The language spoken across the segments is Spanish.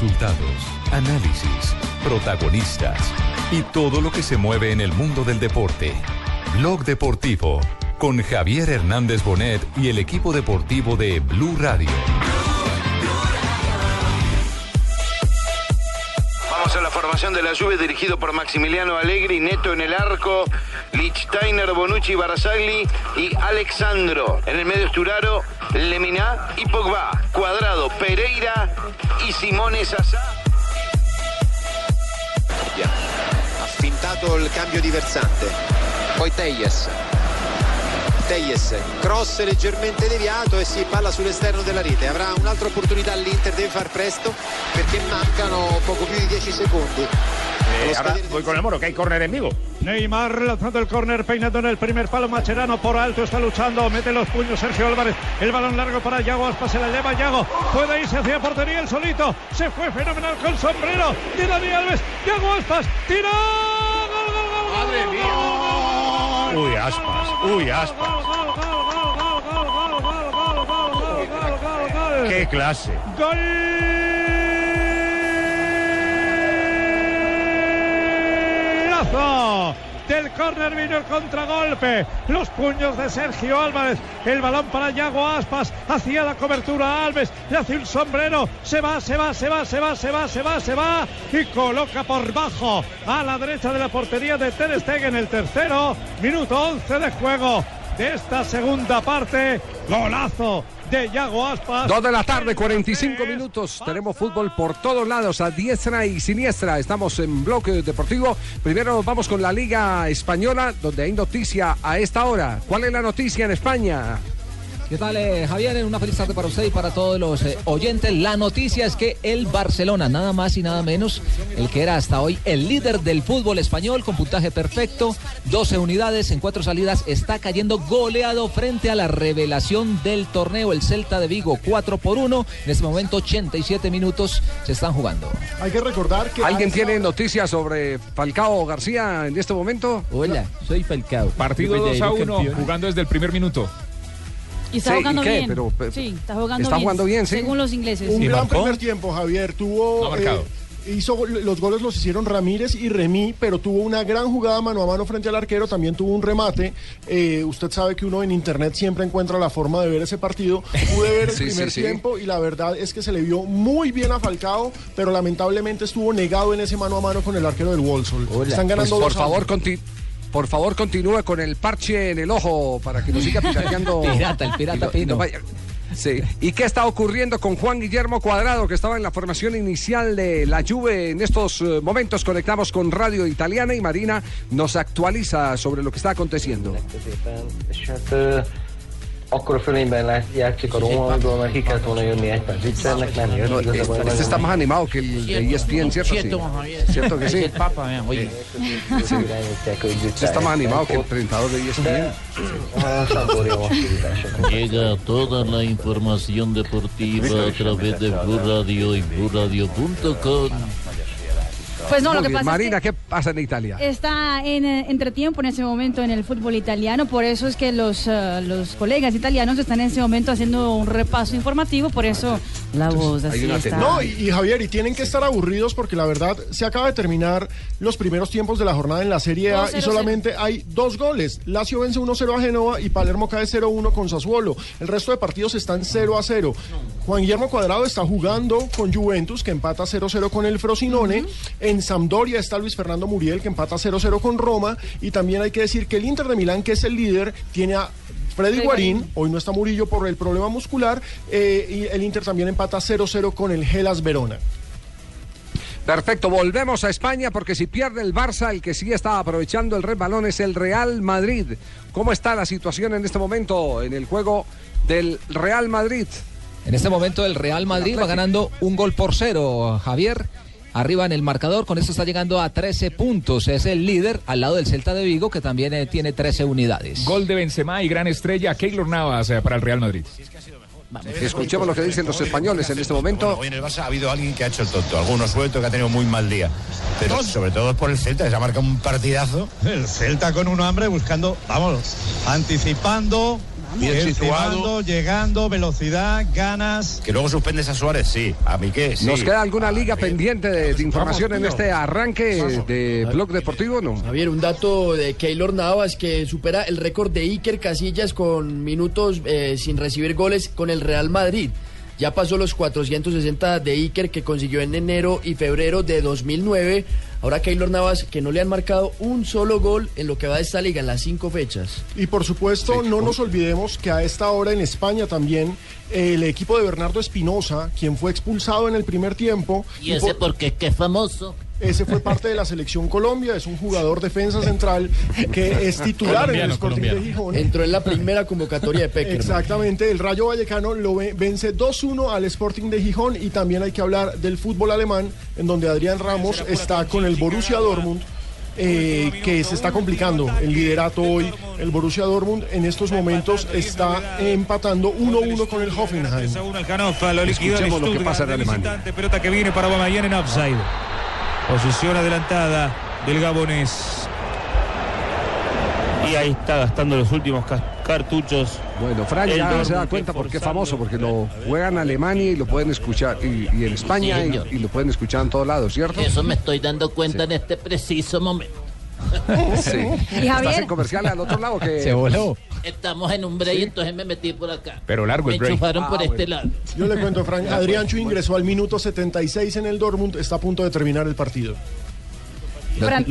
Resultados, análisis, protagonistas y todo lo que se mueve en el mundo del deporte. Blog Deportivo con Javier Hernández Bonet y el equipo deportivo de Blue Radio. Vamos a la formación de la Juve dirigido por Maximiliano Allegri, Neto en el arco, Lichsteiner, Bonucci, Barazagli y Alexandro. En el medio Sturaro, Lemina y Pogba. Cuadrado, Pereira y Simone Sassà. Ha fintato il cambio di versante. Poi Teyes. Teyes, cross leggermente deviato e si palla sull'esterno della rete. Avrà un'altra opportunità l'Inter, deve far presto perché mancano poco più di 10 secondi. Eh, ahora voy con el moro, que hay córner en vivo. Neymar lanzando el córner, peinando en el primer palo. Macherano por alto está luchando, mete los puños Sergio Álvarez. El balón largo para Yago Aspas, se la lleva Yago. Puede irse hacia portería el solito. Se fue fenomenal con sombrero de Dani Alves. Yago Aspas, tira. ¡Gol, gol, gol! ¡Madre mía! Uy, aspas, uy, aspas. ¡Qué clase! Del córner vino el contragolpe. Los puños de Sergio Álvarez. El balón para Yago Aspas. Hacía la cobertura Alves. Le hace un sombrero. Se va, se va, se va, se va, se va, se va, se va. Y coloca por bajo a la derecha de la portería de Ter Stegen el tercero. Minuto 11 de juego de esta segunda parte. Golazo de Yago Aspas. Dos de la tarde, 45 minutos. Tenemos fútbol por todos lados, a diestra y siniestra. Estamos en bloque deportivo. Primero vamos con la Liga Española, donde hay noticia a esta hora. ¿Cuál es la noticia en España? ¿Qué tal, eh, Javier? Una feliz tarde para usted y para todos los eh, oyentes. La noticia es que el Barcelona, nada más y nada menos, el que era hasta hoy el líder del fútbol español con puntaje perfecto, 12 unidades en cuatro salidas, está cayendo goleado frente a la revelación del torneo, el Celta de Vigo, 4 por 1. En este momento, 87 minutos se están jugando. Hay que recordar que. ¿Alguien tiene noticias sobre Falcao García en este momento? Hola, soy Falcao. Partido 2 a 1, jugando desde el primer minuto. Y está Sí, ¿y jugando qué? bien. Pero, pero, sí, está jugando está bien. jugando bien, sí. Según los ingleses. Un ¿Y gran marcó? primer tiempo, Javier. Tuvo. eh, hizo los goles los hicieron Ramírez y Remí, pero tuvo una gran jugada mano a mano frente al arquero, también tuvo un remate. Eh, usted sabe que uno en internet siempre encuentra la forma de ver ese partido. Pude ver el Sí, primer sí, sí. tiempo y la verdad es que se le vio muy bien a Falcao, pero lamentablemente estuvo negado en ese mano a mano con el arquero del Wolfsburg. Están Pues, ganando por 2 a favor, 1. conti- por favor, continúe con el parche en el ojo para que nos siga pirateando. Pirata, el pirata Pino. no vaya- Sí. ¿Y qué está ocurriendo con Juan Guillermo Cuadrado, que estaba en la formación inicial de la Juve en estos eh, momentos? Conectamos con Radio Italiana y Marina nos actualiza sobre lo que está aconteciendo. Akkor a fölényben lát, játszik a Rómaldól, mert ki kellett volna jönni egy perc. Vicsernek nem jött, No, igazából este, este está más animado que el de ESPN, ¿cierto? Sí. ¿Cierto que sí? Este está más animado que el presentador de ESPN. Llega toda la información deportiva a través de Blue Radio y BlueRadio.com. Pues no, lo que bien. pasa Marina, es que ¿qué pasa en Italia? está en eh, entretiempo en ese momento en el fútbol italiano, por eso es que los, eh, los colegas italianos están en ese momento haciendo un repaso informativo, por eso la voz así está. No, y, y Javier, y tienen que estar aburridos porque la verdad se acaba de terminar los primeros tiempos de la jornada en la Serie A 2-0-0. y solamente hay dos goles. Lazio vence 1-0 a Genoa y Palermo cae 0-1 con Sassuolo. El resto de partidos están 0-0. Juan Guillermo Cuadrado está jugando con Juventus, que empata 0-0 con el Frosinone. En Sampdoria está Luis Fernando Muriel, que empata 0-0 con Roma. Y también hay que decir que el Inter de Milán, que es el líder, tiene a Freddy Guarín, hoy no está Murillo por el problema muscular, eh, y el Inter también empata 0-0 con el Gelas Verona. Perfecto, volvemos a España porque si pierde el Barça, el que sí está aprovechando el resbalón es el Real Madrid. ¿Cómo está la situación en este momento en el juego del Real Madrid? En este momento el Real Madrid va ganando un gol por cero, Javier. Arriba en el marcador, con esto está llegando a 13 puntos. Es el líder al lado del Celta de Vigo, que también eh, tiene 13 unidades. Gol de Benzema y gran estrella Keylor Navas eh, para el Real Madrid. Escuchemos lo que dicen los españoles en este momento. Hoy en el Barça ha habido alguien que ha hecho el tonto, alguno suelto que ha tenido muy mal día. Pero sobre todo es por el Celta, que se ha marcado un partidazo. El Celta con un hambre buscando, vamos, anticipando, Bien situado, llegando, velocidad, ganas. Que luego suspendes a Suárez, sí. A mí qué, sí. ¿Nos queda alguna liga pendiente de, de información en este arranque de Blog Deportivo? No. Javier, un dato de Keylor Navas que supera el récord de Iker Casillas con minutos eh, sin recibir goles con el Real Madrid. Ya pasó los 460 de Iker que consiguió en enero y febrero de 2009. Ahora Keylor Navas que no le han marcado un solo gol en lo que va de esta liga en las cinco fechas. Y por supuesto, no nos olvidemos que a esta hora en España también el equipo de Bernardo Espinosa, quien fue expulsado en el primer tiempo. ¿Y ese por- porque qué famoso? Ese fue parte de la selección Colombia, es un jugador defensa central que es titular en el Sporting colombiano. de Gijón. Entró en la primera convocatoria de Peckerman. Exactamente, el Rayo Vallecano lo ve- vence 2-1 al Sporting de Gijón y también hay que hablar del fútbol alemán, en donde Adrián Ramos está con el Borussia Dortmund. eh, que se está complicando el liderato hoy. El Borussia Dortmund en estos momentos está empatando 1-1 con el Hoffenheim. Escuchemos lo que pasa en Alemania. pelota que viene para en offside. Posición adelantada del gabonés. Y ahí está gastando los últimos ca- cartuchos. Bueno, Fran ya se da cuenta porque es famoso, porque lo juegan en Alemania y lo pueden escuchar, y, y en España Sí, y- lo pueden escuchar en todos lados, ¿cierto? Eso me estoy dando cuenta en este preciso momento. Sí. Y ¿Estás en comercial al otro lado que Estamos en un break, entonces me metí por acá. Pero largo Me el break. enchufaron por Ah, este bueno. lado. Yo le cuento, Frank, Adrián Chu ingresó al minuto 76 en el Dortmund, está a punto de terminar el partido.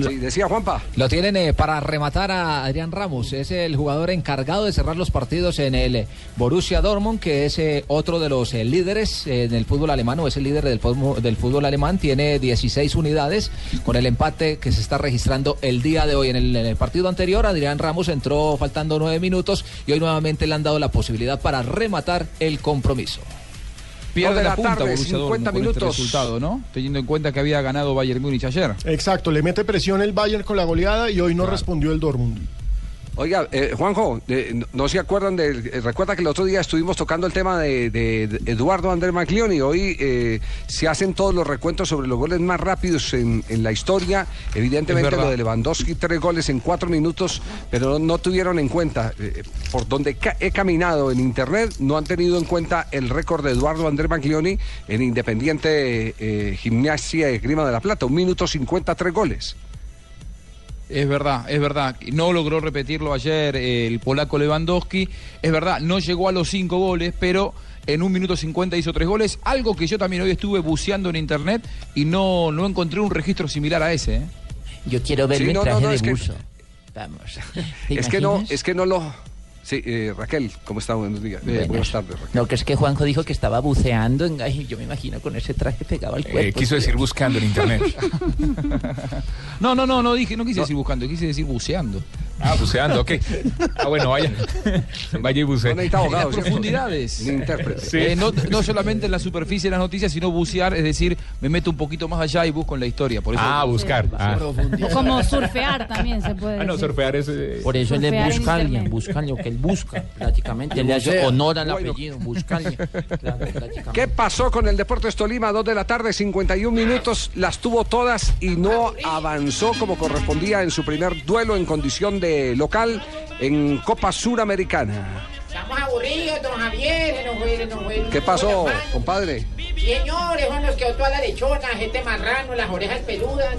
Sí, decía Juanpa. Lo tienen eh, para rematar a Adrián Ramos. Es el jugador encargado de cerrar los partidos en el eh, Borussia Dortmund, que es eh, otro de los eh, líderes eh, en el fútbol alemán, o es el líder del, fútbol- del fútbol alemán. Tiene 16 unidades con el empate que se está registrando el día de hoy. En el, en el partido anterior, Adrián Ramos entró faltando nueve minutos y hoy nuevamente le han dado la posibilidad para rematar el compromiso. Pierde de la, la punta tarde, Borussia 50 Dortmund con este minutos. resultado, ¿no? Teniendo en cuenta que había ganado Bayern Múnich ayer. Exacto, le mete presión el Bayern con la goleada y hoy no respondió el Dortmund. Oiga, eh, Juanjo, eh, no, no se acuerdan de. eh, recuerda que el otro día estuvimos tocando el tema de, de- de Eduardo Andrés Maglioni. Hoy eh, se hacen todos los recuentos sobre los goles más rápidos en, en la historia. Evidentemente lo de Lewandowski, tres goles en cuatro minutos, pero no, no tuvieron en cuenta. por donde ca- he caminado en internet, no han tenido en cuenta el récord de Eduardo Andrés Maglioni en Independiente Gimnasia de Grima de la Plata. Un minuto 53 goles. Es verdad, es verdad. No logró repetirlo ayer el polaco Lewandowski. Es verdad, no llegó a los cinco goles, pero en un minuto 50 hizo tres goles. Algo que yo también hoy estuve buceando en internet y no, no encontré un registro similar a ese. ¿eh? Yo quiero verme Sí, en no, traje no, de es que- buzo. Vamos. ¿Te Es que no, es que no lo. Sí, eh, Raquel, ¿cómo está? Buenos días. Eh, Buenas. tardes, Raquel. No, que es que Juanjo dijo que estaba buceando. En... Ay, yo me imagino con ese traje pegado al cuerpo. Eh, quiso decir buscando en internet. No, no, no, no dije, no quise decir buscando, quise decir buceando. Ah, buceando, ok. Ah, bueno, vaya. Vaya y bucee. No necesita abogado, En profundidades. Ni intérprete. Eh, no, no solamente en la superficie de las noticias, sino bucear, es decir, me meto un poquito más allá y busco en la historia. Por eso, Ah, buscar. Ah. Como surfear también se puede Ah, no, decir. surfear es. eh, Por eso él es buscalia, buscalia, que él busca, prácticamente. Le hace honor al Bueno. apellido, buscalia. Claro, prácticamente. ¿Qué pasó con el Deportes Tolima? Dos de la tarde, 51 minutos. Las tuvo todas y no avanzó como correspondía en su primer duelo en condición de local en Copa Suramericana. Estamos aburridos, don Javier. se nos fue- se nos fue- ¿Qué pasó, compadre? Señores, Juan, nos quedó toda la lechona, gente marrano, las orejas peludas.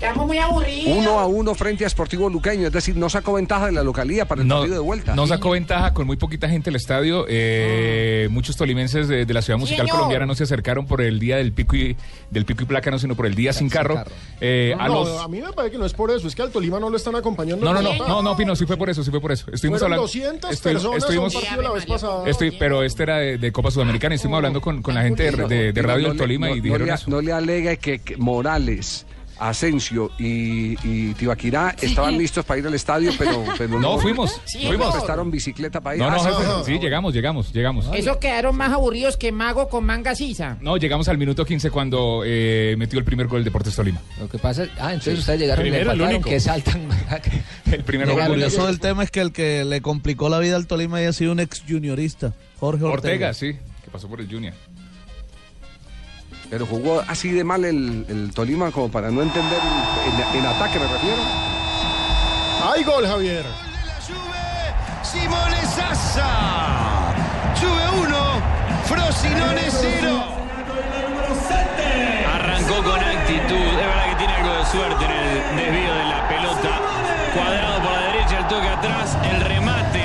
Estamos muy aburridos. Uno a uno frente a Sportivo Luqueño, es decir, no sacó ventaja de la localía para el No, partido de vuelta. no sacó ventaja con muy poquita gente el estadio. Eh, Muchos tolimenses de, de la ciudad musical Señor. colombiana no se acercaron por el día del pico y del pico y placa, no, sino por el día sin carro. Eh, a No, los- a mí me parece que no es por eso, es que al Tolima no lo están acompañando. No, no, no, no, no, Pino, sí fue por eso, sí fue por eso. Estuvimos Fueron hablando. 200 estoy- personas estuvimos- a un partido la vez pasada. estoy- pero este era de, de Copa Sudamericana y estuvimos hablando con, con la gente de, de- de Radio No del Tolima no- y no dijeron le, eso. no le alegue que, que Morales, Asensio y, y Tibaquirá estaban listos para ir al estadio, pero, pero No, fuimos, Sí, fuimos. prestaron bicicleta para ir. No, no, Ah, sí, ah, llegamos, llegamos, llegamos. Eso quedaron más aburridos que mago con manga sisa. No, llegamos al minuto 15 cuando eh, metió el primer gol Deportes Tolima. Lo que pasa es, ah, entonces ustedes llegaron y le Primero, el único. que saltan. El primer Lo gol. curioso del tema es que el que le complicó la vida al Tolima haya sido un ex juniorista, Jorge Ortega. Ortega, sí, que pasó por el Junior. Pero jugó así de mal el, el Tolima como para no entender en, ataque, me refiero. ¡Hay gol, Javier! Simone Sassa. Juve 1, Frosinone 0. Arrancó con actitud. Es verdad que tiene algo de suerte en el desvío de la pelota. Cuadrado por la derecha, el toque atrás, el remate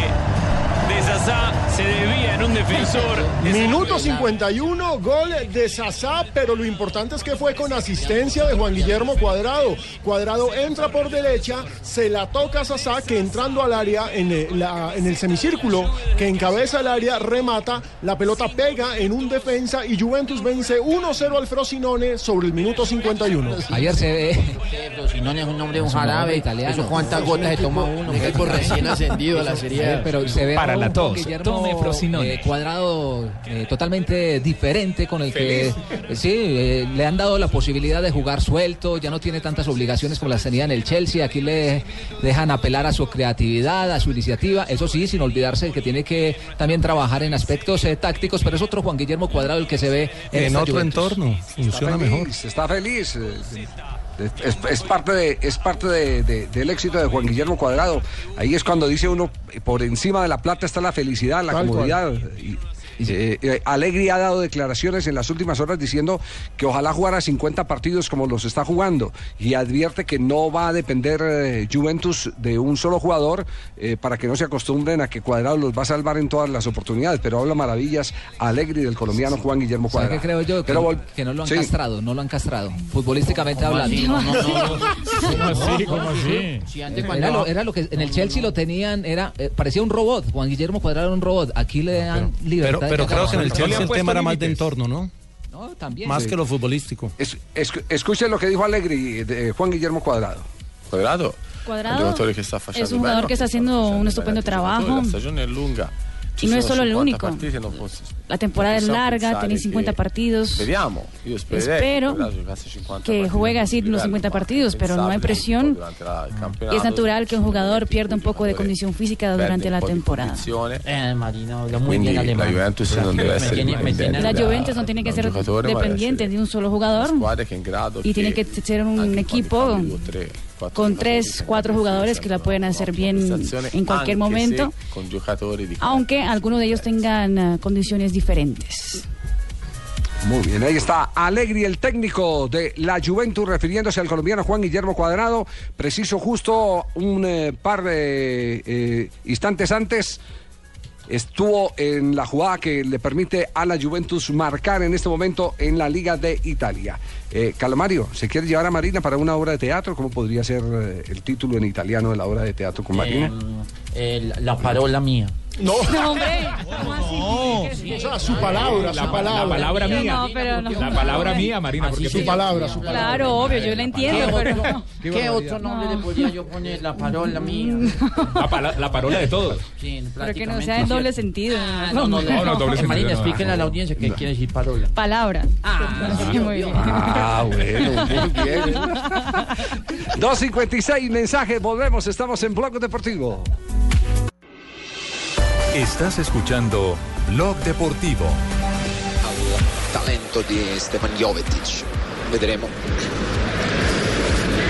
de Sasá se desvía defensor. Minuto 51, gol de Sasá, pero lo importante es que fue con asistencia de Juan Guillermo Cuadrado. Cuadrado entra por derecha, se la toca a Sasá, que entrando al área en el, la- en el semicírculo que encabeza el área, remata, la pelota pega en un defensa y Juventus vence 1-0 al Frosinone sobre el minuto 51. Ayer se ve. Frosinone es un nombre de un jarabe. italiano. Eso cuántas gotas se toma uno. Un equipo recién ascendido a la Serie pero se ve Para la tos. Tome Frosinone. Cuadrado eh, totalmente diferente con el que eh, sí eh, le han dado la posibilidad de jugar suelto, ya no tiene tantas obligaciones como las tenía en el Chelsea, aquí le dejan apelar a su creatividad, a su iniciativa, eso sí, sin olvidarse de que tiene que también trabajar en aspectos eh, tácticos, pero es otro Juan Guillermo Cuadrado el que se ve en, En otro Juventus. entorno, funciona está mejor. feliz, Está feliz. Es, es parte, de, es parte de- de- del éxito de Juan Guillermo Cuadrado. Ahí es cuando dice uno, por encima de la plata está la felicidad, la comodidad. Y- eh, eh, Allegri ha dado declaraciones en las últimas horas diciendo que ojalá jugara 50 partidos como los está jugando y advierte que no va a depender eh, Juventus de un solo jugador eh, para que no se acostumbren a que Cuadrado los va a salvar en todas las oportunidades, pero habla maravillas Allegri del colombiano Juan Guillermo ¿Sabe Cuadrado. qué creo yo? Que, Pero que no lo han Sí. castrado, no lo han castrado, futbolísticamente ¿Cómo hablando. así? No, no, no, no. ¿Cómo así? ¿Cómo así? Si antes cuando- Era lo, era lo que en el Chelsea lo tenían, era eh, parecía un robot. Juan Guillermo Cuadrado era un robot. Aquí le dan libertad. Pero, pero creo que en el. Chelsea el tema era más de entorno, ¿no? No, también. Más Sí. que lo futbolístico. Es- es- escuchen lo que dijo Allegri de Juan Guillermo Cuadrado. Cuadrado. Cuadrado es un jugador que está haciendo un estupendo trabajo. È Y no es solo el 50 único. partiti, non posso- La temporada es larga, tiene 50 che- partidos. Speriamo, io 50 que juegue a así los 50 ma partidos, pero no hay presión. durante la- il Y es natural que un jugador pierda un poco de condición física durante la temporada. Eh, Marino, muy la. Juventus dipendente La Juventus no tiene que ser dependiente de un solo jugador y tiene que ser un equipo con tres, cuatro jugadores que la pueden hacer bien en cualquier momento, aunque algunos de ellos tengan eh, condiciones diferentes. Muy bien, ahí está Alegri, el técnico de la Juventus, refiriéndose al colombiano Juan Guillermo Cuadrado, preciso justo un eh, par de eh, instantes antes. Estuvo en la jugada que le permite a la Juventus marcar en este momento en la Liga de Italia. Eh, Calamario, ¿se quiere llevar a Marina para una obra de teatro? ¿Cómo podría ser eh, el título en italiano de la obra de teatro con Marina? Eh, la parola mía. No. No, hombre. O sea, su palabra, su palabra. La palabra No, mía. no, pero no. La palabra mía, Marina. Porque Su palabra, su palabra. Claro, obvio, yo la entiendo, pero no. ¿Qué otro nombre le podría yo poner? La parola mía. La, pala- la parola de todos. Sí, Pero que no sea en doble sentido. Ah, no, no, no, No, no, doble sentido, Marina, no. explíquenle a la audiencia qué quiere decir parola. Palabra. Sí, muy bien. Ah, bueno, muy bien. 2.56 mensajes, volvemos, estamos en Bloque Deportivo. Estás escuchando Blog Deportivo. al talento di Stefan Jovetic. Vedremo.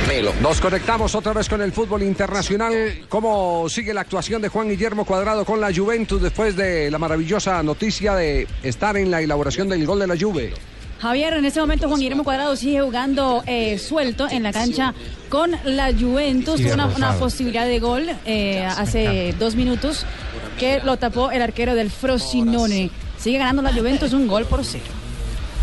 Melo. Nos conectamos otra vez con el fútbol internacional. ¿Cómo sigue la actuación de Juan Guillermo Cuadrado con la Juventus después de la maravillosa noticia de estar en la elaboración del gol de la Juve? Javier, en este momento Juan Guillermo Cuadrado sigue jugando eh, suelto en la cancha con la Juventus. Tuvo una, posibilidad de gol eh, hace dos minutos que lo tapó el arquero del Frosinone. Sigue ganando la Juventus un gol por cero.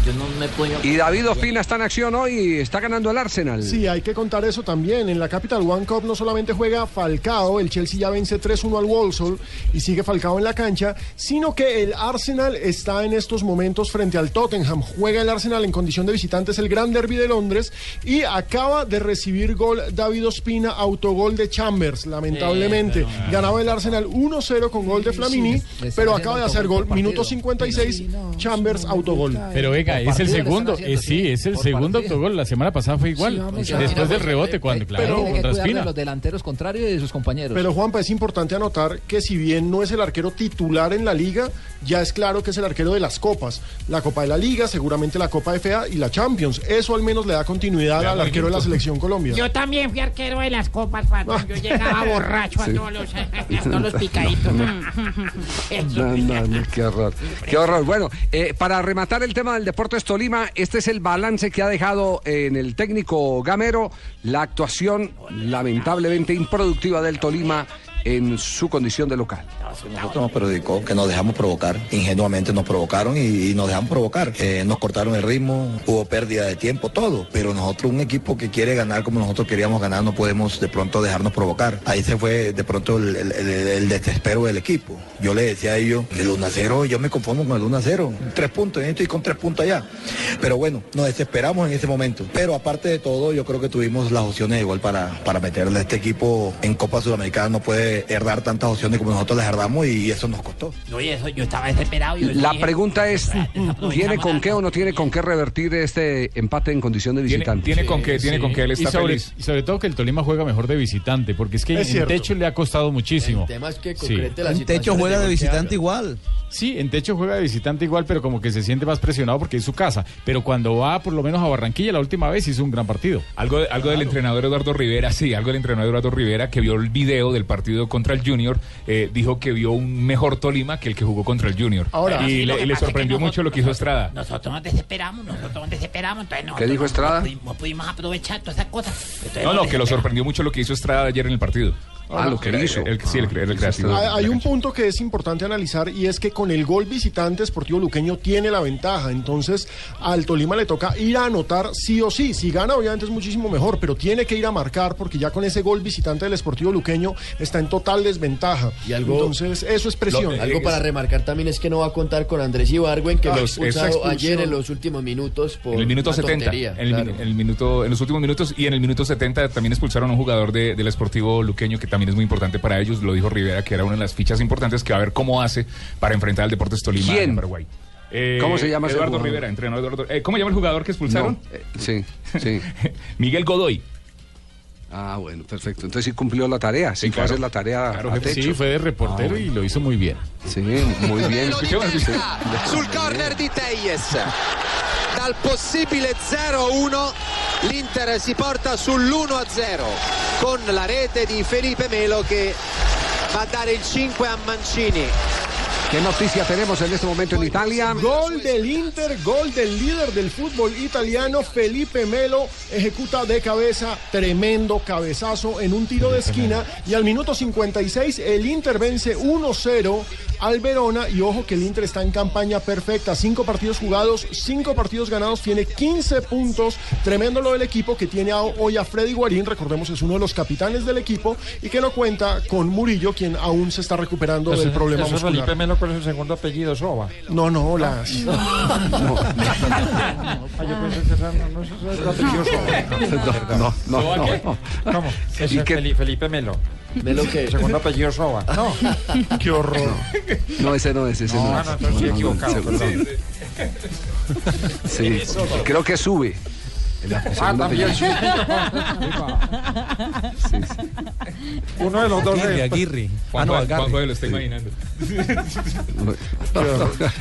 Yo no me puedo... Y David Ospina está en acción hoy y está ganando el Arsenal. Sí, hay que contar eso también. En la Capital One Cup no solamente juega Falcao, el Chelsea ya vence 3-1 al Walsall y sigue Falcao en la cancha, sino que el Arsenal está en estos momentos frente al Tottenham. Juega el Arsenal en condición de visitantes el Gran Derby de Londres y acaba de recibir gol David Ospina, autogol de Chambers, lamentablemente. Ganaba el Arsenal 1-0 con gol de Flamini, pero acaba de hacer gol. Minuto partido. 56, Chambers, autogol. Pero venga, Oiga, es el segundo, eh, sí, es el segundo autogol. La semana pasada fue igual. Después del rebote, cuando, claro, Tiene que contra cuidar de Espina. los delanteros contrarios y de sus compañeros. Pero Juanpa, es importante anotar que si bien no es el arquero titular en la liga, ya es claro que es el arquero de las copas. La Copa de la Liga, seguramente la Copa FA y la Champions. Eso al menos le da continuidad al arquero de la selección Colombia. Yo también fui arquero de las copas, cuando yo llegaba borracho Sí. a todos los, a todos los picaditos. No, no, no, qué horror. Qué horror. Bueno, eh, para rematar el tema del Deportes Tolima, este es el balance que ha dejado en el técnico Gamero la actuación lamentablemente improductiva del Tolima en su condición de local. Nosotros nos perjudicó, que nos dejamos provocar, ingenuamente nos provocaron y, y nos dejamos provocar. Eh, nos cortaron el ritmo, hubo pérdida de tiempo, todo. Pero nosotros, un equipo que quiere ganar como nosotros queríamos ganar, no podemos de pronto dejarnos provocar. Ahí se fue de pronto el, desespero del equipo. Yo le decía a ellos, el 1 a 0, yo me conformo con el 1 a 0. Tres puntos, yo estoy con tres puntos allá. Pero bueno, nos desesperamos en ese momento. Pero aparte de todo, yo creo que tuvimos las opciones igual para, para meterle este equipo en Copa Sudamericana. No puede herdar tantas opciones como nosotros las herdamos y eso nos costó. No, y eso, yo estaba desesperado. Yo La dije, pregunta es, ¿tiene con qué o no tiene con qué revertir este empate en condición de visitante? Tiene con qué, tiene Sí. con qué él está Y sobre- feliz. Y sobre todo que el Tolima juega mejor de visitante, porque es que Es en cierto. Techo le ha costado muchísimo. El tema es que Sí. concrete la En Techo juega de visitante igual. Sí, en Techo juega de visitante igual, pero como que se siente más presionado porque es su casa. Pero cuando va por lo menos a Barranquilla, la última vez hizo un gran partido. Algo, algo del entrenador Eduardo Rivera, sí, algo del entrenador Eduardo Rivera que vio el video del partido contra el Junior, eh, dijo que vio un mejor Tolima que el que jugó contra el Junior. Ahora- y Sí, le, le pasa es que sorprendió nosotros- mucho lo que hizo Estrada. Nosotros nos desesperamos, nosotros nos desesperamos. Entonces ¿Qué dijo no- Estrada? No pudimos, no pudimos aprovechar todas esas cosas. Entonces No, no, que lo sorprendió mucho lo que hizo Estrada ayer en el partido. Ah, lo que hizo. el- sí, el, el creativo. Hay, hay un punto que es importante analizar y es que con el gol visitante Sportivo Luqueño tiene la ventaja. Entonces al Tolima le toca ir a anotar sí o sí. Si gana obviamente es muchísimo mejor, pero tiene que ir a marcar porque ya con ese gol visitante del Sportivo Luqueño está en total desventaja. Y algo- Entonces eso es presión. Algo para remarcar también es que no va a contar con Andrés Ibargüen, que Ah, lo esa expulsado ayer en los últimos minutos por En el minuto una 70, tontería, en, el, claro. en el minuto, en los últimos minutos y en el minuto 70 también expulsaron a un jugador de- del Esportivo Luqueño que también es muy importante para ellos, lo dijo Rivera, que era una de las fichas importantes que va a ver cómo hace para enfrentar al Deportes Tolima ¿Quién? en Paraguay. Eh, ¿Cómo se llama ese Eduardo? Rivera, entrenador Eduardo. eh, ¿Cómo llama el jugador que expulsaron? No, eh, sí, sí. Miguel Godoy. Ah, bueno, perfecto. Entonces sí cumplió la tarea, sí, va a hacer la tarea Claro, a jefe, techo. sí, fue de reportero y lo hizo muy bien. Sí, muy bien. sul corner di Teyes. Dal possibile 0-1 l'Inter si porta sull'1-0 con la rete di Felipe Melo che va a dare il 5 a Mancini. ¿Qué noticia tenemos en este momento en Italia? Gol del Inter, gol del líder del fútbol italiano, Felipe Melo, ejecuta de cabeza, tremendo cabezazo en un tiro de esquina y al minuto 56 el Inter vence 1-0 al Verona y ojo que el Inter está en campaña perfecta, cinco partidos jugados, cinco partidos ganados, tiene 15 puntos, tremendo lo del equipo que tiene a- hoy a Freddy Guarín, recordemos es uno de los capitanes del equipo y que no cuenta con Murillo, quien aún se está recuperando del problema Eso muscular. Felipe Melo con su segundo apellido, Soba. No, no, las. Ah, no, no. No, no, ¿Soba no. ¿Cómo? Felipe Melo. ¿Melo qué? Segundo apellido Soba. No. Qué horror. No, ese no es, ese no, No, es. no, estoy No, no, equivocado, perdón. Sí, creo que sube. Ah, también. apellido. Uno de los dos Aguirre, es- Aguirre. Juan, Ah, no, Juan. Juanjo lo está imaginando.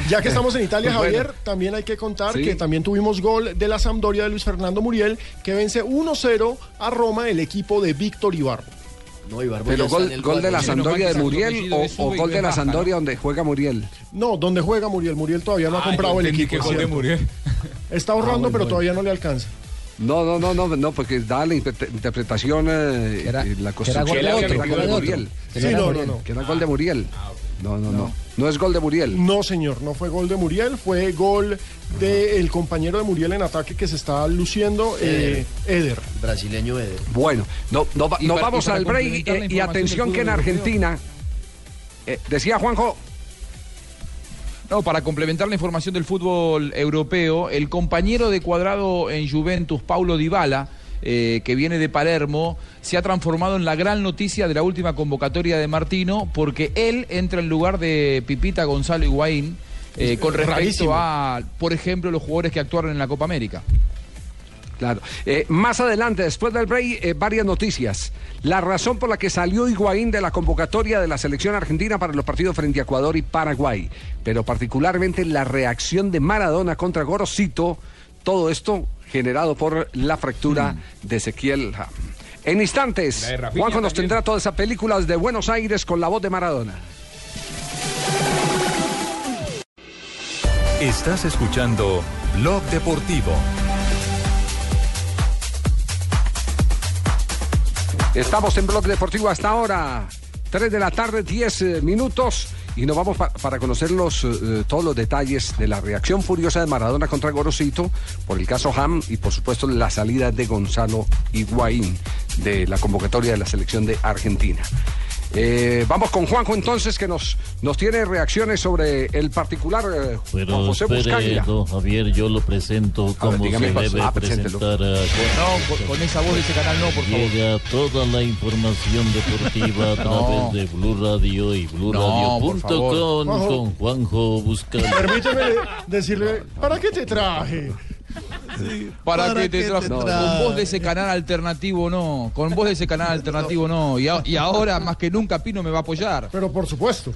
Ya que estamos en Italia, Bueno. Javier, también hay que contar Sí. que también tuvimos gol de la Sampdoria de Luis Fernando Muriel, que vence 1-0 a Roma el equipo de Víctor Ibarbo. No, Ibarbo Pero gol, gol de la. Sandoria de Muriel o, y gol de la Sandoria ¿no? donde juega Muriel. No, donde juega Muriel. Muriel todavía no ha Ah, comprado el equipo. gol de. Muriel. Está ahorrando, Ah, bueno, pero bueno. todavía no le alcanza. No, no, no, no, no, porque da la interpre- interpretación, eh, eh, la construcción que era que gol era de de Muriel. Sí, no, no, no. Que era gol de Muriel. No, no, no. No es gol de Muriel. No, señor, no fue gol de Muriel, fue gol del compañero de Muriel en ataque que se está luciendo, eh, Eder. Brasileño Eder. Bueno, no, no, para- vamos al break eh, y atención que en Argentina, eh, decía Juanjo, No, para complementar la información del fútbol europeo, el compañero de cuadrado en Juventus, Paulo Dybala, eh, que viene de Palermo, se ha transformado en la gran noticia de la última convocatoria de Martino, porque él entra en lugar de Pipita Gonzalo Higuaín, eh, con respecto Rarísimo. a, por ejemplo, los jugadores que actuaron en la Copa América. Claro. Eh, más adelante, después del break, eh, varias noticias. La razón por la que salió Higuaín de la convocatoria de la selección argentina para los partidos frente a Ecuador y Paraguay, pero particularmente la reacción de Maradona contra Gorosito, todo esto generado por la fractura de Ezequiel. Ham. En instantes, Juanjo nos tendrá toda esa película de Buenos Aires con la voz de Maradona. Estás escuchando Blog Deportivo. Estamos en Blog Deportivo hasta ahora, 3 de la tarde, 10 eh, minutos. Y nos vamos pa- para conocer los, eh, todos los detalles de la reacción furiosa de Maradona contra Gorosito por el caso Ham y por supuesto la salida de Gonzalo Higuaín de la convocatoria de la selección de Argentina. Eh, vamos con Juanjo entonces que nos, nos tiene reacciones sobre el particular eh, Pero Juan José espere, Buscaglia. don Javier, yo lo presento como dígame se debe ah, presentar a No, con, con esa voz de ese canal no, por favor. Llega toda la información deportiva a No. través de Blue Radio y No. BlueRadio.com Juanjo. con Juanjo Buscali. Permíteme decirle, ¿para qué te traje? Para, ¿Para que te Con voz de ese canal alternativo no. Con voz de ese canal alternativo no. Y, a- y ahora más que nunca Pino me va a apoyar. Pero por supuesto.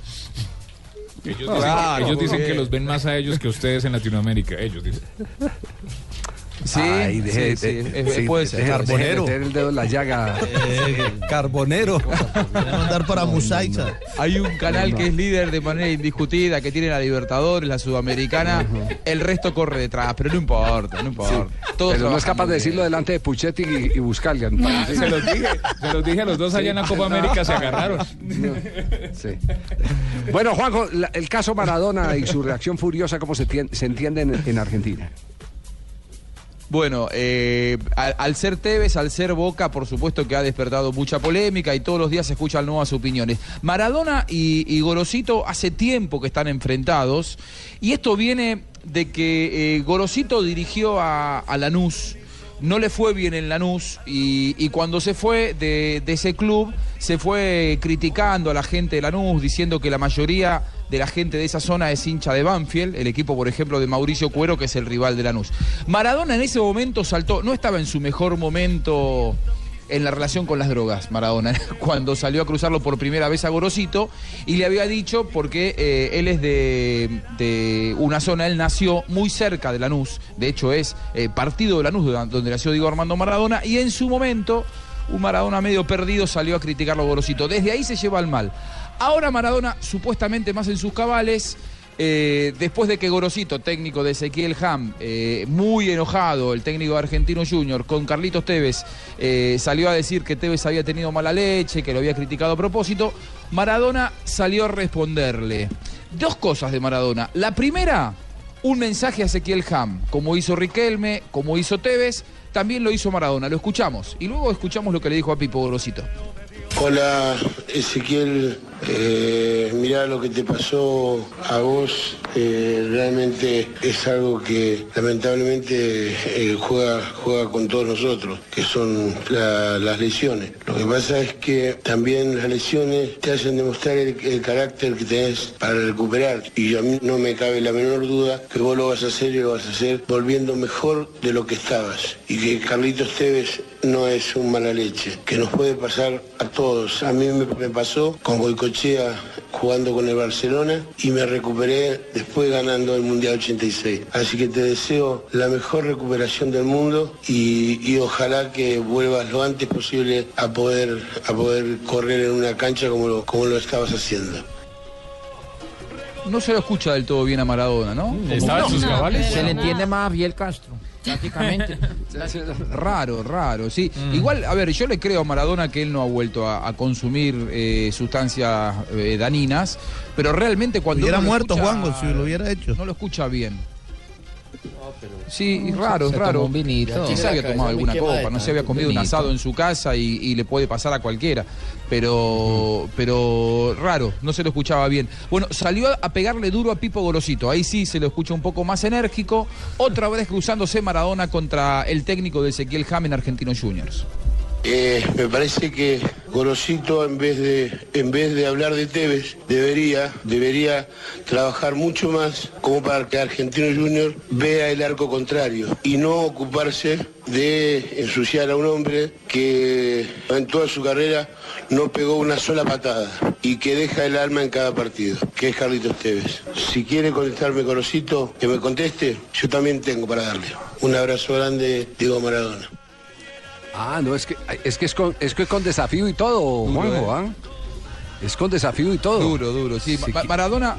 Ellos dicen, Claro, ellos dicen que los ven más a ellos que a ustedes en Latinoamérica. Ellos dicen. Sí, Ay, deje- sí, sí, de- sí, puede ser. deje Carbonero. meter el dedo en la llaga. Eh, carbonero. mandar para Musaiza. Hay un canal que es líder de manera indiscutida, que tiene la Libertadores, la Sudamericana. El resto corre detrás, pero no importa, no importa. Todos Pero no es capaz de decirlo delante de Puchetti y, y Buscalia. Se los dije, se los dije a los dos allá en la Copa América, se agarraron. Sí. Bueno, Juanjo, la- el caso Maradona y su reacción furiosa, ¿cómo se, tien- se entiende en, en Argentina? Bueno, eh, al, ser Tevez, al ser Boca, por supuesto que ha despertado mucha polémica y todos los días se escuchan nuevas opiniones. Maradona y, y Gorosito hace tiempo que están enfrentados y esto viene de que eh, Gorosito dirigió a, a Lanús. No le fue bien en Lanús y, cuando se fue de ese club se fue criticando a la gente de Lanús, diciendo que la mayoría de la gente de esa zona es hincha de Banfield, el equipo, por ejemplo, de Mauricio Cuero, que es el rival de Lanús. Maradona en ese momento saltó, no estaba en su mejor momento en la relación con las drogas, Maradona, cuando salió a cruzarlo por primera vez a Gorosito y le había dicho, porque eh, él es de, una zona, él nació muy cerca de Lanús, de hecho es eh, partido de Lanús, donde nació Diego Armando Maradona, y en su momento un Maradona medio perdido salió a criticarlo a Gorosito. Desde ahí se lleva al mal. Ahora Maradona, supuestamente más en sus cabales, eh, después de que Gorosito, técnico de Ezequiel Ham, eh, muy enojado, el técnico Argentino Junior, con Carlitos Tevez, eh, salió a decir que Tevez había tenido mala leche, que lo había criticado a propósito, Maradona salió a responderle. Dos cosas de Maradona. La primera, un mensaje a Ezequiel Ham, como hizo Riquelme, como hizo Tevez, también lo hizo Maradona. Lo escuchamos y luego escuchamos lo que le dijo a Pipo Gorosito. Hola Ezequiel, eh, mirá lo que te pasó a vos, eh, realmente es algo que lamentablemente eh, juega, juega con todos nosotros, que son la- las lesiones. Lo que pasa es que también las lesiones te hacen demostrar el, carácter que tenés para recuperar y a mí no me cabe la menor duda que vos lo vas a hacer y lo vas a hacer volviendo mejor de lo que estabas y que Carlitos Tevez no es un mala leche, que nos puede pasar a todos. A mí me, me pasó con Jugando con el Barcelona y me recuperé después ganando el Mundial 86. Así que te deseo la mejor recuperación del mundo y, y ojalá que vuelvas lo antes posible a poder, a poder correr en una cancha como lo, como lo estabas haciendo. No se lo escucha del todo bien a Maradona, ¿no? ¿Estaba en sus cabales? Se le entiende más a Biel Castro, prácticamente. Raro, raro, sí. Igual, a ver, yo le creo a Maradona que él no ha vuelto a, a consumir eh, sustancias eh, daninas, pero realmente cuando. Hubiera muerto, escucha, si lo hubiera hecho. No lo escucha bien. Sí, raro, es raro. se había tomado alguna copa, no se había comido un asado en su casa y, y le puede pasar a cualquiera. Pero, pero raro, no se lo escuchaba bien. Bueno, salió a pegarle duro a Pipo Gorosito. Ahí sí se lo escucha un poco más enérgico. Otra vez cruzándose Maradona contra el técnico de Ezequiel Ham en Argentinos Juniors. Eh, me parece que Gorosito en vez de en vez de hablar de Tevez debería debería trabajar mucho más como para que Argentino Junior vea el arco contrario y no ocuparse de ensuciar a un hombre que en toda su carrera no pegó una sola patada y que deja el alma en cada partido, que es Carlitos Tevez. Si quiere contestarme Gorosito, que me conteste, yo también tengo para darle. Un abrazo grande, Diego Maradona. Ah, no, es que es que es con, es que con desafío y todo, Juanjo, ¿ah? Es con desafío y todo. Duro, duro, sí. Ma- Maradona,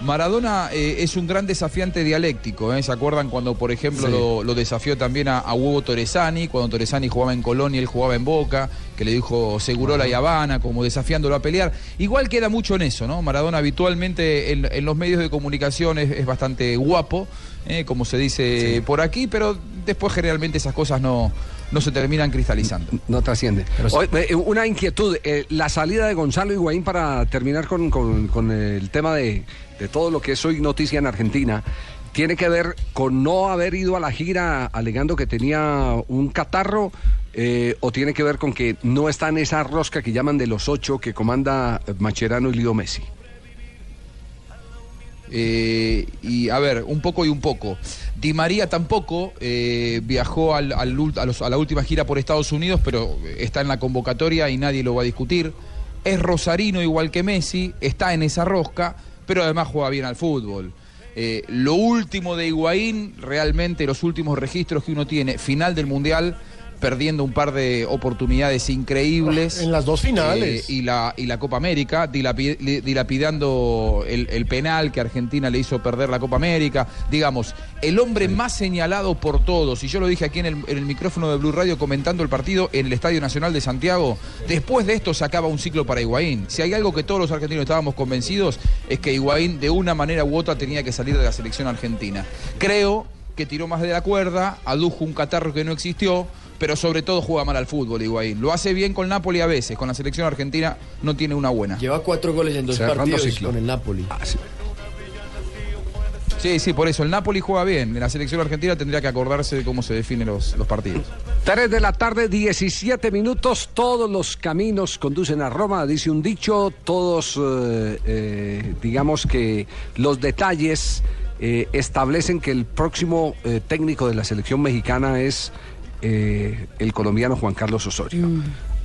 Maradona eh, es un gran desafiante dialéctico. ¿eh? ¿Se acuerdan cuando, por ejemplo, Sí. lo, lo desafió también a, a Hugo Torresani? Cuando Torresani jugaba en Colonia y él jugaba en Boca, que le dijo Segurola y Habana, como desafiándolo a pelear. Igual queda mucho en eso, ¿no? Maradona habitualmente en, en los medios de comunicación es, es bastante guapo, ¿eh? como se dice por aquí, pero después generalmente esas cosas no, no se terminan cristalizando. No trasciende. Oye, eh, una inquietud, eh, la salida de Gonzalo Higuaín para terminar con, con- con el tema de, de todo lo que es hoy noticia en Argentina, tiene que ver con no haber ido a la gira alegando que tenía un catarro eh, o tiene que ver con que no está en esa rosca que llaman de los ocho que comanda eh, Macherano y Lido Messi. Eh, y a ver, un poco y un poco. Di María tampoco eh, viajó a la última gira por Estados Unidos, pero está en la convocatoria y nadie lo va a discutir. Es Rosarino igual que Messi, está en esa rosca, pero además juega bien al fútbol. Eh, lo último de Higuaín, realmente los últimos registros que uno tiene, final del Mundial, perdiendo un par de oportunidades increíbles. En las dos finales. Eh, y, la, y la Copa América, dilapidando el, el penal que Argentina le hizo perder la Copa América. Digamos, el hombre más señalado por todos, y yo lo dije aquí en el, en el micrófono de Blue Radio comentando el partido en el Estadio Nacional de Santiago, después de esto se acaba un ciclo para Higuaín. Si hay algo que todos los argentinos estábamos convencidos, es que Higuaín de una manera u otra tenía que salir de la selección argentina. Creo que tiró más de la cuerda, adujo un catarro que no existió, pero sobre todo juega mal al fútbol Higuaín. Lo hace bien con Napoli a veces, con la selección argentina no tiene una buena. Lleva cuatro goles en dos Cerrando partidos ciclo. con el Napoli. Sí, sí, por eso. El Napoli juega bien. En la selección argentina tendría que acordarse de cómo se definen los, los partidos. 3 de la tarde, 17 minutos. Todos los caminos conducen a Roma, dice un dicho. Todos, eh, eh, digamos que los detalles eh, establecen que el próximo eh, técnico de la selección mexicana es eh, el colombiano Juan Carlos Osorio.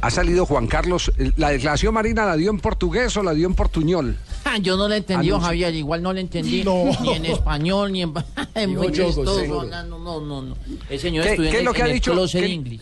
Ha salido Juan Carlos. ¿La declaración Marina la dio en portugués o la dio en portuñol? Ah, yo no le entendí, Anuncio. Javier, igual no le entendí No. ni en español ni en... es muy chistoso. No, no, no, no. El señor ¿Qué- qué es en, lo que ha en el dicho? Closer ¿Qué- English.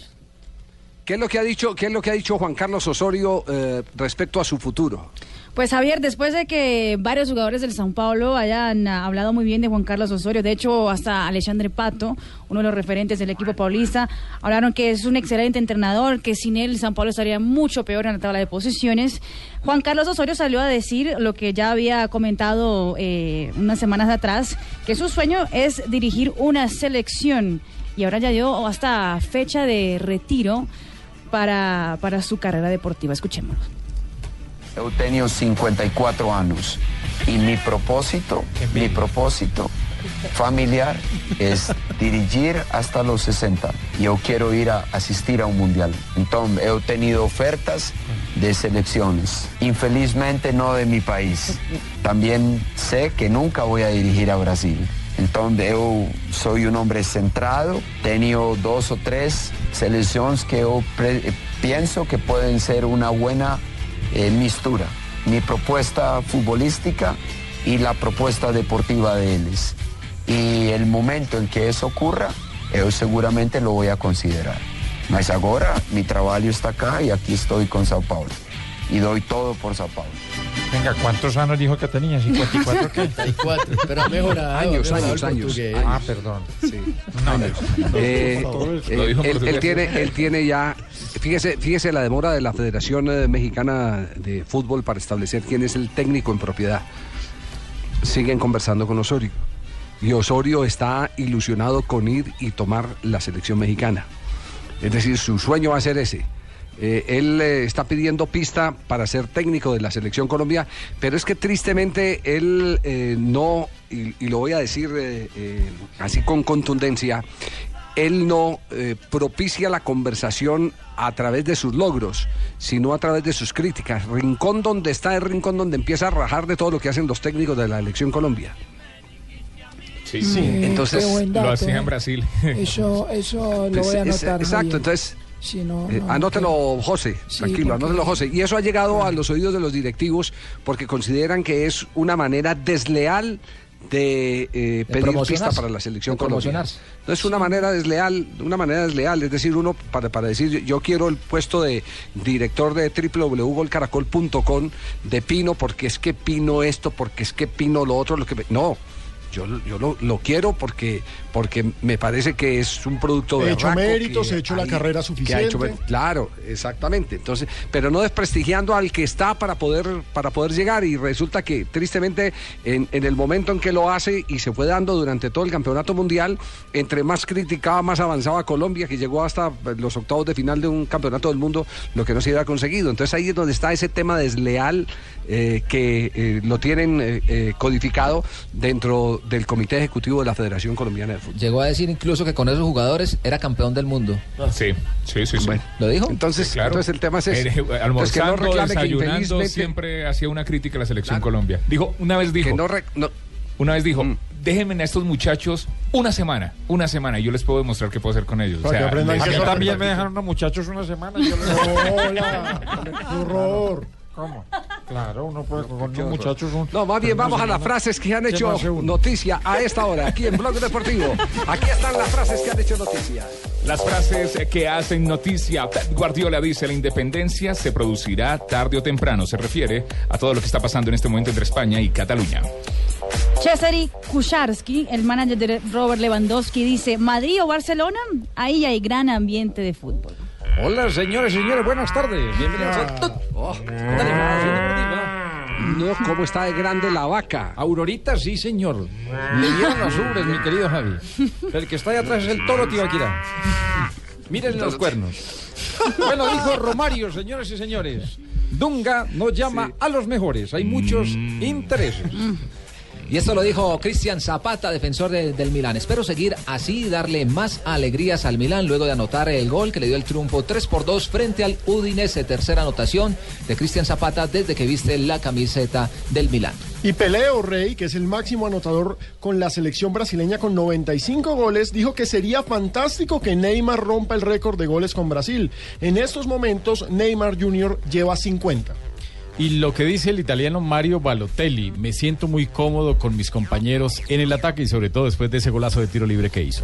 ¿Qué es lo que ha dicho, qué es lo que ha dicho Juan Carlos Osorio eh, respecto a su futuro? Pues Javier, después de que varios jugadores del Sao Paulo hayan hablado muy bien de Juan Carlos Osorio, de hecho hasta Alexandre Pato, uno de los referentes del equipo paulista, hablaron que es un excelente entrenador, que sin él Sao Paulo estaría mucho peor en la tabla de posiciones. Juan Carlos Osorio salió a decir lo que ya había comentado eh, unas semanas atrás, que su sueño es dirigir una selección y ahora ya dio hasta fecha de retiro para, para su carrera deportiva. Escuchémoslo. Eu tenho 54 anos e mi propósito, mi propósito familiar es dirigir hasta los 60. Yo quiero ir a asistir a un mundial. Entonces, he tenido ofertas de selecciones. Infelizmente no de mi país. También sé que nunca voy a dirigir a Brasil. Entonces, yo soy un hombre centrado. Tengo dos o tres selecciones que yo pienso que pueden ser una buena eh, mistura. Mi propuesta futbolística y la propuesta deportiva de ellos. Y el momento en que eso ocurra, yo seguramente lo voy a considerar. Mas ahora mi trabajo está acá y aquí estoy con Sao Paulo. Y doy todo por Sao Paulo. Venga, ¿cuántos años dijo que tenía? ¿54 qué? 54, pero ha mejorado. Años, años, años. Ah, perdón. No, Eh, eh, él tiene, él tiene ya, fíjese, fíjese la demora de la Federación eh, Mexicana de Fútbol para establecer quién es el técnico en propiedad. Siguen conversando con Osorio. Y Osorio está ilusionado con ir y tomar la selección mexicana. Es decir, su sueño va a ser ese. Eh, él eh, está pidiendo pista para ser técnico de la selección Colombia, pero es que tristemente él eh, no, y, y lo voy a decir eh, eh, así con contundencia, él no eh, propicia la conversación a través de sus logros, sino a través de sus críticas. Rincón donde está el rincón donde empieza a rajar de todo lo que hacen los técnicos de la elección Colombia. Sí, Sí, entonces qué buen dato, lo hacía en Brasil. Eso, eso lo Pues, voy a es- anotar. exacto, Javier. entonces Sí, no, Eh, no, anótelo, José, Sí, tranquilo, porque- anótelo, José. Y eso ha llegado a los oídos de los directivos porque consideran que es una manera desleal de, eh, pedir pista para la selección de colombiana. No es una manera desleal, una manera desleal, es decir, uno para, para decir yo- quiero el puesto de director de www.golcaracol.com de Pino porque es que Pino esto, porque es que Pino lo otro, lo que me- no. Yo, yo lo, lo quiero porque, porque me parece que es un producto He de hecho méritos, he hecho la carrera que ha hecho suficiente. claro, exactamente. Entonces, pero no desprestigiando al que está para poder, para poder llegar. Y resulta que, tristemente, en, en el momento en que lo hace y se fue dando durante todo el campeonato mundial, entre más criticaba, más avanzaba Colombia, que llegó hasta los octavos de final de un campeonato del mundo, lo que no se había conseguido. Entonces ahí es donde está ese tema desleal eh, que eh, lo tienen eh, codificado dentro del Comité Ejecutivo de la Federación Colombiana. Llegó a decir incluso que con esos jugadores era campeón del mundo. Sí, sí, sí. sí. ¿Lo dijo? Entonces, Sí, claro. entonces el tema es ese. Eh, Entonces, que no reclame desayunando, infelizmente- siempre hacía una crítica a la selección Colombia. Dijo, una vez dijo, una vez Mm. dijo, déjenme a estos muchachos una semana, una semana, y yo les puedo demostrar qué puedo hacer con ellos. Para que aprendan les que decía- también me dejaron unos muchachos una semana. Yo les... Hola, qué horror. ¿Cómo? Claro, uno puede con horror. muchachos. Un... No, más bien vamos a las frases que han hecho noticia a esta hora, aquí en Blog Deportivo. Aquí están las frases que han hecho noticia. Las frases que hacen noticia. Pep Guardiola dice, la independencia se producirá tarde o temprano. Se refiere a todo lo que está pasando en este momento entre España y Cataluña. Cesari Kusharsky, el manager de Robert Lewandowski, dice, Madrid o Barcelona, ahí hay gran ambiente de fútbol. Hola, señores y señores, buenas tardes. Bienvenidos a... Oh, ¿qué tal, información deportiva? No, ¿cómo está de grande la vaca? Aurorita, sí, señor. Le dieron las ubres, mi querido Javi. El que está ahí atrás es el toro Tibaquirá. Miren los cuernos. Bueno, dijo Romario, señores y señores. Dunga nos llama a los mejores. Hay muchos intereses. Y esto lo dijo Cristian Zapata, defensor de- del Milán. Espero seguir así y darle más alegrías al Milán luego de anotar el gol que le dio el triunfo 3 por 2 frente al Udinese. Tercera anotación de Cristian Zapata desde que viste la camiseta del Milán. Y Peleo Rey, que es el máximo anotador con la selección brasileña con 95 goles, dijo que sería fantástico que Neymar rompa el récord de goles con Brasil. En estos momentos, Neymar Jr. lleva 50. Y lo que dice el italiano Mario Balotelli, me siento muy cómodo con mis compañeros en el ataque y sobre todo después de ese golazo de tiro libre que hizo.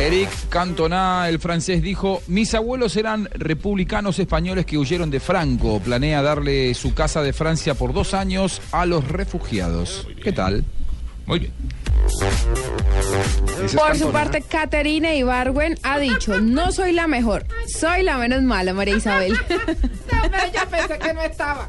Eric Cantona, el francés, dijo, mis abuelos eran republicanos españoles que huyeron de Franco. Planea darle su casa de Francia por dos años a los refugiados. ¿Qué tal? Muy bien. Por su parte, Caterina Ibarwen ha dicho, no soy la mejor, soy la menos mala, María Isabel. ya pensé que no estaba.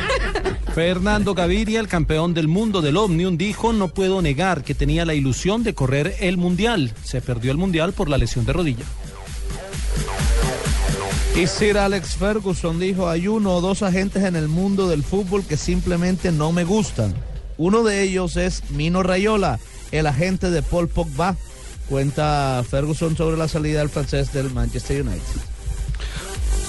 Fernando Gaviria, el campeón del mundo del Omnium, dijo, no puedo negar que tenía la ilusión de correr el Mundial. Se perdió el Mundial por la lesión de rodilla. Y Sir Alex Ferguson dijo, hay uno o dos agentes en el mundo del fútbol que simplemente no me gustan. Uno de ellos es Mino Rayola, el agente de Paul Pogba. Cuenta Ferguson sobre la salida del francés del Manchester United.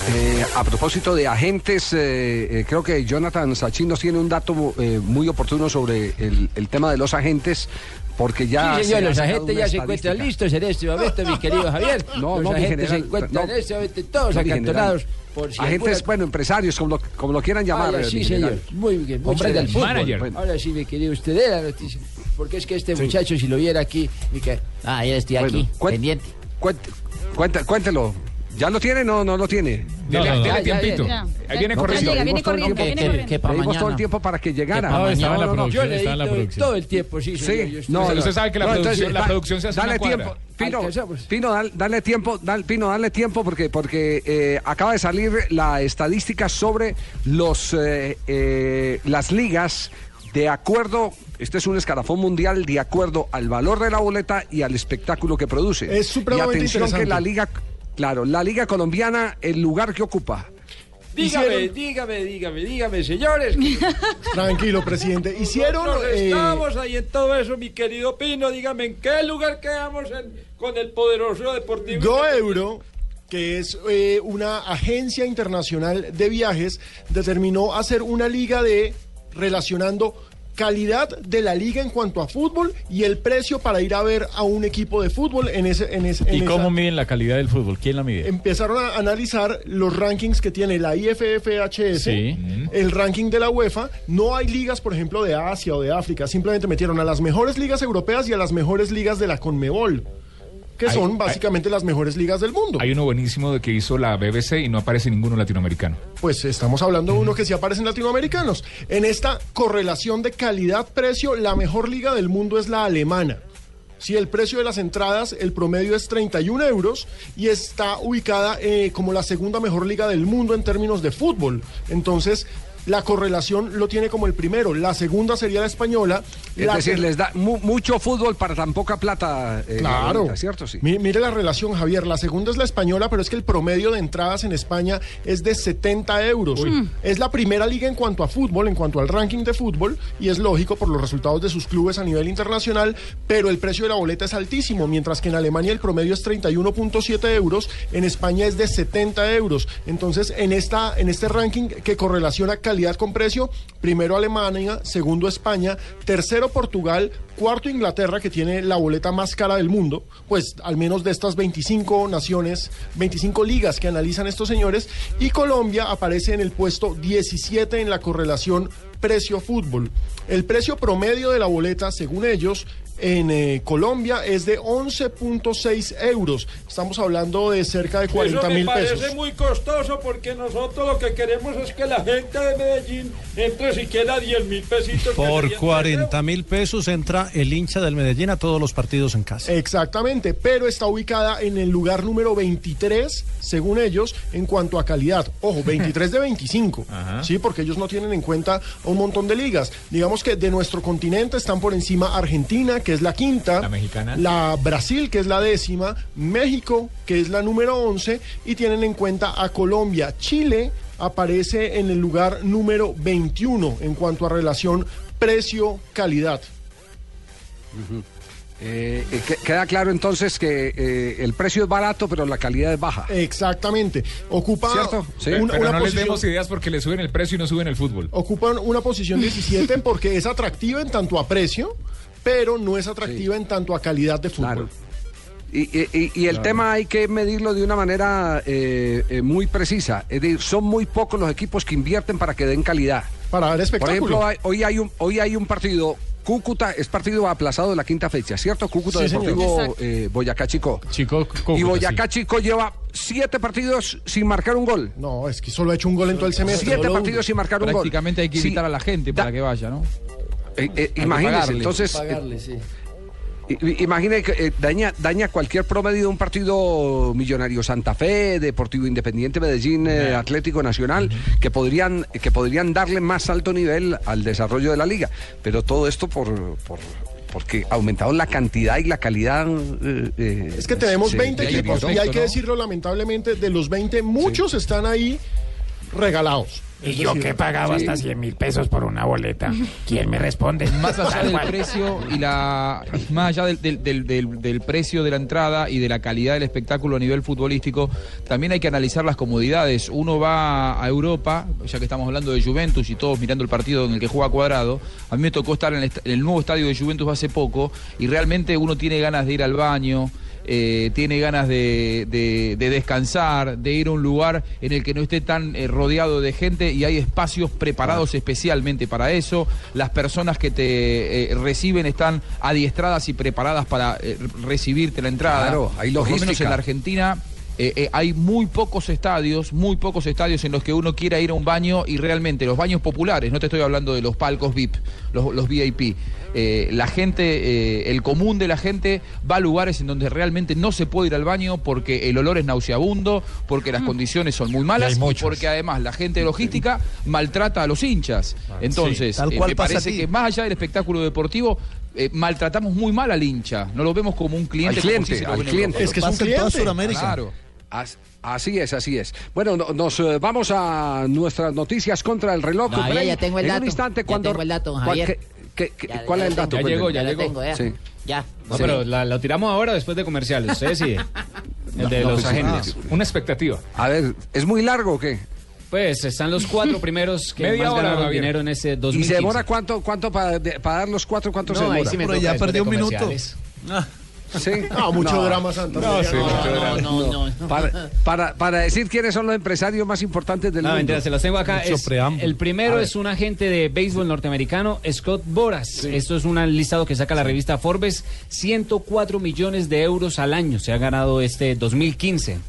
Eh, a propósito de agentes, eh, eh, creo que Jonathan Sachin nos tiene un dato muy oportuno sobre el tema de los agentes, porque ya... sí, se señor, ha los agentes ya se encuentran listos en este momento, mi querido Javier. No, los no, mi agentes se general, encuentran no. en este momento todos mi acantonados por si Agentes, alguna- bueno, empresarios, como lo, como lo quieran llamar. Ah, ya, eh, sí, mi señor. Muy bien. Hombre del fútbol. Manager. Ahora sí me quería usted de la noticia. Porque es que este muchacho, si lo viera aquí, cae. Ah, ya estoy Bueno, aquí, pendiente. cuente- cuéntelo. ¿Ya lo tiene? No, no lo tiene. Dele, no, no. dele Ya, ya, tiempito. ya. Ahí viene No, corriendo. llega, viene Pedimos todo el corriendo, que- que todo el tiempo para que llegara. No, estaba en la producción, le estaba en la di todo, producción. todo el tiempo, sí. Sí, no, Usted sabe que la No, producción- entonces, la da- producción se hace dale una tiempo. Pino, Alcanzamos. Pino, dal- dale tiempo, dal- Pino, dale tiempo porque, porque eh, acaba de salir la estadística sobre los eh, eh, las ligas de acuerdo. Este es un escalafón mundial de acuerdo al valor de la boleta y al espectáculo que produce. Es supremamente y atención que la liga, claro, la liga colombiana, el lugar que ocupa. Dígame, Hicieron- dígame, dígame, dígame, señores. Tranquilo, presidente. Hicieron. Eh, estamos ahí en todo eso, mi querido Pino. Dígame, ¿en qué lugar quedamos en- con el poderoso Deportivo? GoEuro, que es eh, una agencia internacional de viajes, determinó hacer una liga de relacionando calidad de la liga en cuanto a fútbol y el precio para ir a ver a un equipo de fútbol en ese en ese en ¿Y esa- cómo miden la calidad del fútbol? ¿Quién la mide? empezaron a analizar los rankings que tiene la IFFHS, Sí. el ranking de la UEFA. No hay ligas, por ejemplo, de Asia o de África. Simplemente metieron a las mejores ligas europeas y a las mejores ligas de la Conmebol, que Hay- son hay- básicamente las mejores ligas del mundo. Hay uno buenísimo de que hizo la BBC y no aparece ninguno latinoamericano. Pues estamos hablando de uno que sí aparecen latinoamericanos. En esta correlación de calidad-precio, la mejor liga del mundo es la alemana. Si el precio de las entradas, el promedio es 31 euros y está ubicada eh, como la segunda mejor liga del mundo en términos de fútbol. Entonces, la correlación lo tiene como el primero. La segunda sería la española. Es La decir, les da mu- mucho fútbol para tan poca plata. eh, Claro. ¿cierto? Sí. Mi- Mire la relación, Javier. La segunda es la española, pero es que el promedio de entradas en España es de 70 euros. Uy. Es la primera liga en cuanto a fútbol, en cuanto al ranking de fútbol, y es lógico por los resultados de sus clubes a nivel internacional, pero el precio de la boleta es altísimo, mientras que en Alemania el promedio es 31.7 euros, en España es de 70 euros. Entonces, en, esta, en este ranking que correlaciona calidad con precio, primero Alemania, segundo España, tercero Portugal, cuarto Inglaterra, que tiene la boleta más cara del mundo, pues al menos de estas 25 naciones, 25 ligas que analizan estos señores, y Colombia aparece en el puesto 17 en la correlación precio-fútbol. El precio promedio de la boleta, según ellos, en eh, Colombia es de 11.6 euros. Estamos hablando de cerca de 40 Eso me mil parece pesos. muy costoso porque nosotros lo que queremos es que la gente de Medellín entre siquiera 10 mil pesitos. Por serían 40 mil pesos entra el hincha del Medellín a todos los partidos en casa. Exactamente, pero está ubicada en el lugar número 23, según ellos, en cuanto a calidad. Ojo, 23 de 25, ¿sí? Porque ellos no tienen en cuenta un montón de ligas. Digamos que de nuestro continente están por encima Argentina, que es la quinta. La mexicana. La Brasil, que es la décima. México, que es la número 11. Y tienen en cuenta a Colombia. Chile aparece en el lugar número 21 en cuanto a relación precio-calidad. Eh, eh, que- queda claro entonces que eh, el precio es barato, pero la calidad es baja. Exactamente. Ocupa ¿Cierto? Sí. una, Pero una no les posición- demos ideas porque le suben el precio y no suben el fútbol. ocupan una posición 17 porque es atractiva en tanto a precio, pero no es atractiva en tanto a calidad de fútbol. Y, y- y- y el Claro. tema hay que medirlo de una manera eh, eh, muy precisa. Es decir, son muy pocos los equipos que invierten para que den calidad. Para dar Por espectáculo. ejemplo, hay- hoy, hay un, hoy hay un partido. Cúcuta es partido aplazado de la quinta fecha, ¿cierto? Cúcuta Sí. Deportivo eh, Boyacá Chico. Chico, y Boyacá Chico lleva siete partidos sin marcar un gol. No, es que solo ha hecho un gol en todo el semestre. Siete partidos sin marcar un gol. Prácticamente hay que Sí. invitar a la gente para que vaya, ¿no? Eh, eh, imagínese, pagarle. entonces. eh, Pagarle, sí. Imagine que eh, daña, daña cualquier promedio de un partido millonario Santa Fe, Deportivo Independiente Medellín, eh, Atlético Nacional, que podrían, que podrían darle más alto nivel al desarrollo de la liga. Pero todo esto por, por porque aumentaron la cantidad y la calidad. eh, Es que tenemos se 20 equipos y hay que decirlo lamentablemente, de los 20, muchos están ahí regalados. Y Es yo decir, que he pagado sí. hasta 100 mil pesos por una boleta. ¿Quién me responde? Más allá del precio y la más allá del, del- del- del- del precio de la entrada y de la calidad del espectáculo a nivel futbolístico, también hay que analizar las comodidades. Uno va a Europa, ya que estamos hablando de Juventus y todos mirando el partido en el que juega Cuadrado. A mí me tocó estar en el, en el nuevo estadio de Juventus hace poco y realmente uno tiene ganas de ir al baño. Eh, tiene ganas de, de- de descansar, de ir a un lugar en el que no esté tan eh, rodeado de gente y hay espacios preparados especialmente para eso. Las personas que te eh, reciben están adiestradas y preparadas para eh, recibirte la entrada. Claro, hay Por lo menos logística. en la Argentina. Eh, eh, hay muy pocos estadios, muy pocos estadios en los que uno quiera ir a un baño y realmente los baños populares, no te estoy hablando de los palcos VIP, los, los VIP, eh, la gente, eh, el común de la gente va a lugares en donde realmente no se puede ir al baño porque el olor es nauseabundo, porque las condiciones son muy malas Y porque además la gente de logística maltrata a los hinchas. Entonces, Sí, tal eh, cual me parece que más allá del espectáculo deportivo, eh, maltratamos muy mal al hincha, no lo vemos como un cliente. Al cliente, al cliente. Es que es un cliente. Sudamérica. Claro. As- Así es, así es. Bueno, no- nos eh, vamos a nuestras noticias contra el reloj. No, ya, ya tengo el en dato. un instante Ya cuando tengo el dato, ¿cuál- Javier. qué- qué- qué- Ya- ¿Cuál ya es el dato? Ya llegó, ya Ya llegó. tengo, ya. Sí. Ya. No, Sí. pero la- lo tiramos ahora o después de comerciales. Usted decide. El de No, los pues, agentes. ah. Una expectativa. A ver, ¿es muy largo o qué? Pues están los cuatro primeros que Media más hora, ganaron dinero en ese ¿Y 2015. se demora cuánto, cuánto para, para dar los cuatro? ¿Cuánto se No, demora? sí me Pero ya perdió un minuto. comerciales. Sí. No, mucho drama, Santa No, sí, mucho drama. No, no, no. Para, para, para decir quiénes son los empresarios más importantes del No, mundo. mentira, se los tengo acá. Es- el primero es un agente de béisbol norteamericano, Scott Boras. Esto es un listado que saca la revista Forbes. 104 millones de euros al año se ha ganado este 2015.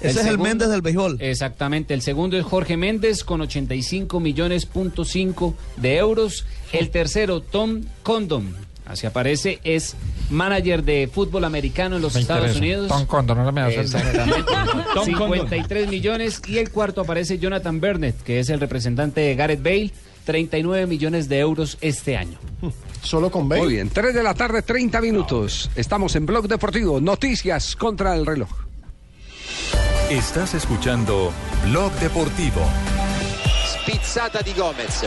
Ese es el Méndez del béisbol. Exactamente. El segundo es Jorge Méndez con 85 millones punto cinco de euros. El tercero, Tom Condon. Así aparece, es manager de fútbol americano en los Me Estados interesa. Unidos. Tom Condon, no me. Tom 53 millones. Y el cuarto aparece Jonathan Burnett, que es el representante de Gareth Bale. 39 millones de euros este año. Solo con Bale. Muy bien, 3 de la tarde, 30 minutos. Estamos en Blog Deportivo. Noticias contra el reloj. Estás escuchando Blog Deportivo. spizzata di Gomez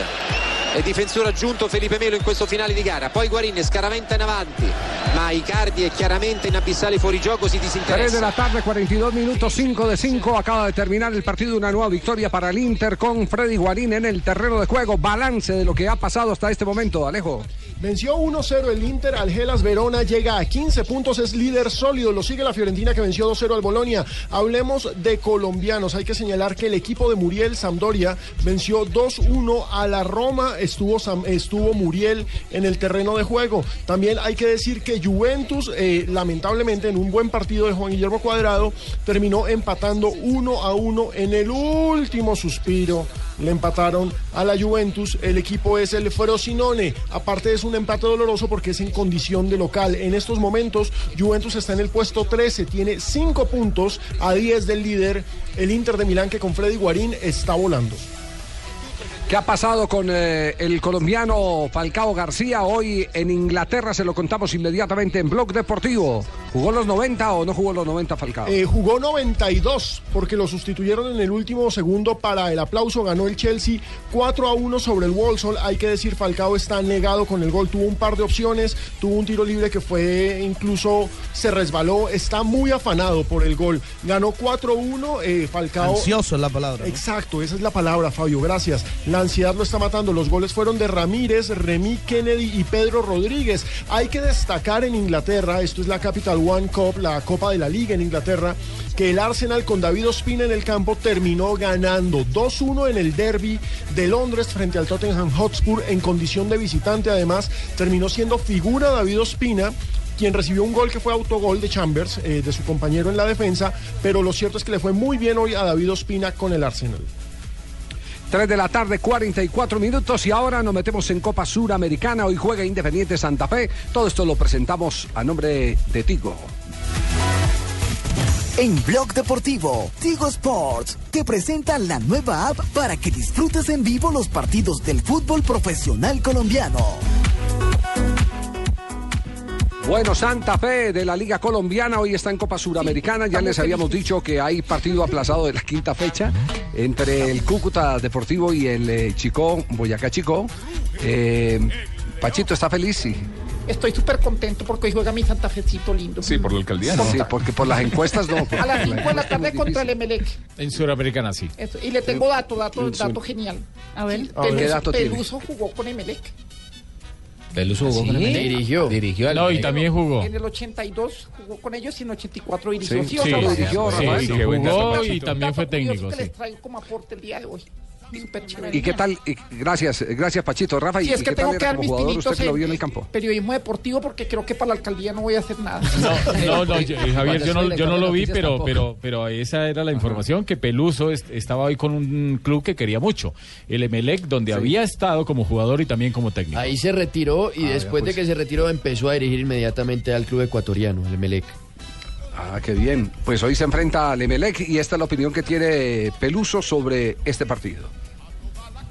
e difensore aggiunto Felipe Melo in questo finale di gara poi Guarin scaraventa in avanti ma Icardi è chiaramente in abissale fuorigioco si 3 de disinteressa la tarde, 42 minutos, 5 de 5. Acaba de terminar el partido. Una nueva victoria para el Inter con Freddy Guarín en el terreno de juego. Balance de lo que ha pasado hasta este momento, Alejo. Venció 1-0 el Inter al Gelas Verona, llega a 15 puntos, es líder sólido, lo sigue la Fiorentina que venció 2-0 al Bolonia. Hablemos de colombianos, hay que señalar que el equipo de Muriel Sampdoria venció 2-1 a la Roma, estuvo, estuvo Muriel en el terreno de juego. También hay que decir que Juventus, eh, lamentablemente en un buen partido de Juan Guillermo Cuadrado, terminó empatando 1 a 1 en el último suspiro. Le empataron a la Juventus. El equipo es el Frosinone. Aparte es un empate doloroso porque es en condición de local. En estos momentos Juventus está en el puesto 13. Tiene 5 puntos a 10 del líder. El Inter de Milán que con Freddy Guarín está volando. ¿Qué ha pasado con eh, el colombiano Falcao García? Hoy en Inglaterra se lo contamos inmediatamente en Blog Deportivo. ¿Jugó los 90 o no jugó los 90 Falcao? Eh, jugó 92 porque lo sustituyeron en el último segundo para el aplauso. Ganó el Chelsea 4 a 1 sobre el Walsall. Hay que decir, Falcao está negado con el gol. Tuvo un par de opciones, tuvo un tiro libre que fue incluso se resbaló. Está muy afanado por el gol. Ganó 4 1. eh, Falcao. Ansioso es la palabra. ¿no? Exacto, esa es la palabra, Fabio, gracias. La ansiedad lo está matando. Los goles fueron de Ramírez, Remy Kennedy y Pedro Rodríguez. Hay que destacar en Inglaterra, esto es la Capital One Cup, la Copa de la Liga en Inglaterra, que el Arsenal con David Ospina en el campo terminó ganando 2-1 en el derby de Londres frente al Tottenham Hotspur en condición de visitante. Además, terminó siendo figura David Ospina quien recibió un gol que fue autogol de Chambers, eh, de su compañero en la defensa, pero lo cierto es que le fue muy bien hoy a David Ospina con el Arsenal. 3 de la tarde, 44 minutos y ahora nos metemos en Copa Suramericana. Hoy juega Independiente Santa Fe. Todo esto lo presentamos a nombre de Tigo. En Blog Deportivo, Tigo Sports te presenta la nueva app para que disfrutes en vivo los partidos del fútbol profesional colombiano. Bueno, Santa Fe de la Liga Colombiana hoy está en Copa Suramericana. Ya les habíamos dicho que hay partido aplazado de la quinta fecha entre el Cúcuta Deportivo y el eh, Chicó, Boyacá Chicó. Eh, Pachito está feliz, sí. Estoy súper contento porque hoy juega mi Santa Fecito lindo. Sí, por la alcaldía. Sí, porque por las encuestas no. A las 5 de la tarde contra el Emelec. En Suramericana sí. Eso, Y le tengo dato, dato, dato genial. A ver. A ver. ¿Qué dato tiene? Peluso jugó con Emelec. Peluso jugó ¿Sí? con Emelec. Dirigió. Dirigió al No, y también jugó. En el 82 jugó con ellos y en el 84 dirigió. Sí, ¿Sí, o sí, no? sí, dirigió, Sí, Rafael. sí, Sí, jugó y también fue técnico, que les traigo como aporte el día de hoy. ¿Y qué tal? y- gracias, gracias Pachito. Rafa, ¿y Si es y que qué tengo tal que dar como mis jugador tinitos usted que lo vio en el campo? periodismo deportivo porque creo que para la alcaldía no voy a hacer nada. No, no, yo- eh, Javier, yo no, yo no lo vi, pero, pero, pero esa era la información que Peluso est- estaba hoy con un club que quería mucho, el Emelec, donde había estado como jugador y también como técnico. Ahí se retiró y Ah, después ya, pues. de que se retiró empezó a dirigir inmediatamente al club ecuatoriano, el Emelec. Ah, qué bien. Pues hoy se enfrenta al Emelec y esta es la opinión que tiene Peluso sobre este partido.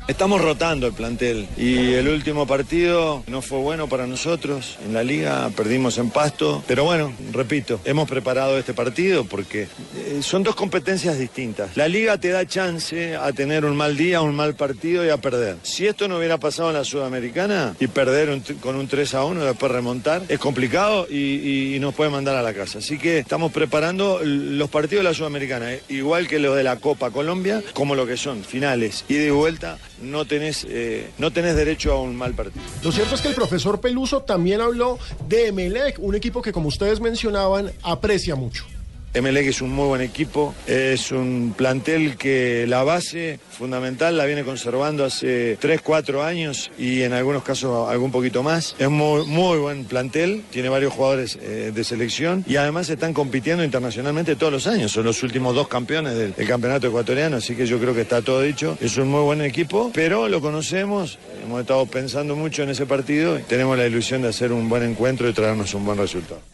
Estamos rotando el plantel y el último partido no fue bueno para nosotros. En la liga perdimos en pasto, pero bueno, repito, hemos preparado este partido porque eh, son dos competencias distintas. La liga te da chance a tener un mal día, un mal partido y a perder. Si esto no hubiera pasado en la Sudamericana y perder con un 3 a 1 y después remontar, es complicado y, nos puede mandar a la casa. Así que estamos preparando los partidos de la Sudamericana, eh, igual que los de la Copa Colombia, como lo que son, finales, y vuelta, no tenés, eh, no derecho a un mal partido. Lo cierto es que el profesor Peluso también habló de Emelec, un equipo que como ustedes mencionaban aprecia mucho. Emelec es un muy buen equipo, es un plantel que la base fundamental la viene conservando hace 3, 4 años y en algunos casos algún poquito más. Es muy, muy buen plantel, tiene varios jugadores eh, de selección y además están compitiendo internacionalmente todos los años. Son los últimos dos campeones del, del campeonato ecuatoriano, así que yo creo que está todo dicho. Es un muy buen equipo, pero lo conocemos, hemos estado pensando mucho en ese partido y tenemos la ilusión de hacer un buen encuentro y traernos un buen resultado.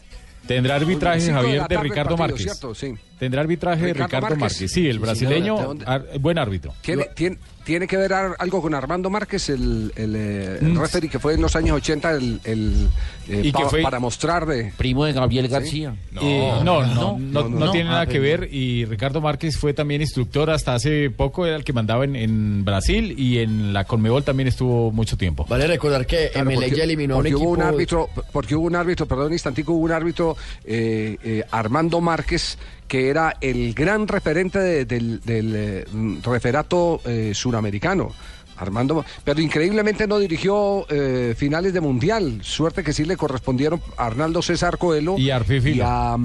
Tendrá arbitraje de Javier de Ricardo partido, Márquez. ¿cierto? Sí. Tendrá arbitraje de Ricardo Ricardo Márquez. Márquez. Sí, el Sí, brasileño, señor. ¿De ar- buen árbitro. ¿Tiene, tiene, tiene que ver algo con Armando Márquez, el, el, eh, el Mm. referee que fue en los años 80 el, el, eh, Y que pa- fue- para mostrar de... Primo de Gabriel Sí. García. Eh, no, no, no, no, no. tiene Ah, nada que pero- ver. Y Ricardo Márquez fue también instructor hasta hace poco, era el que mandaba en, en Brasil y en la Conmebol también estuvo mucho tiempo. Vale recordar que Claro, porque- ya eliminó a un porque equipo. hubo un árbitro, porque hubo un árbitro, perdón, un instantico, hubo un árbitro, eh, eh, Armando Márquez, que era el gran referente de- del, del, eh, referato eh, suramericano. Armando, pero increíblemente no dirigió eh, finales de mundial. Suerte que sí le correspondieron a Arnaldo César Coelho Y y a,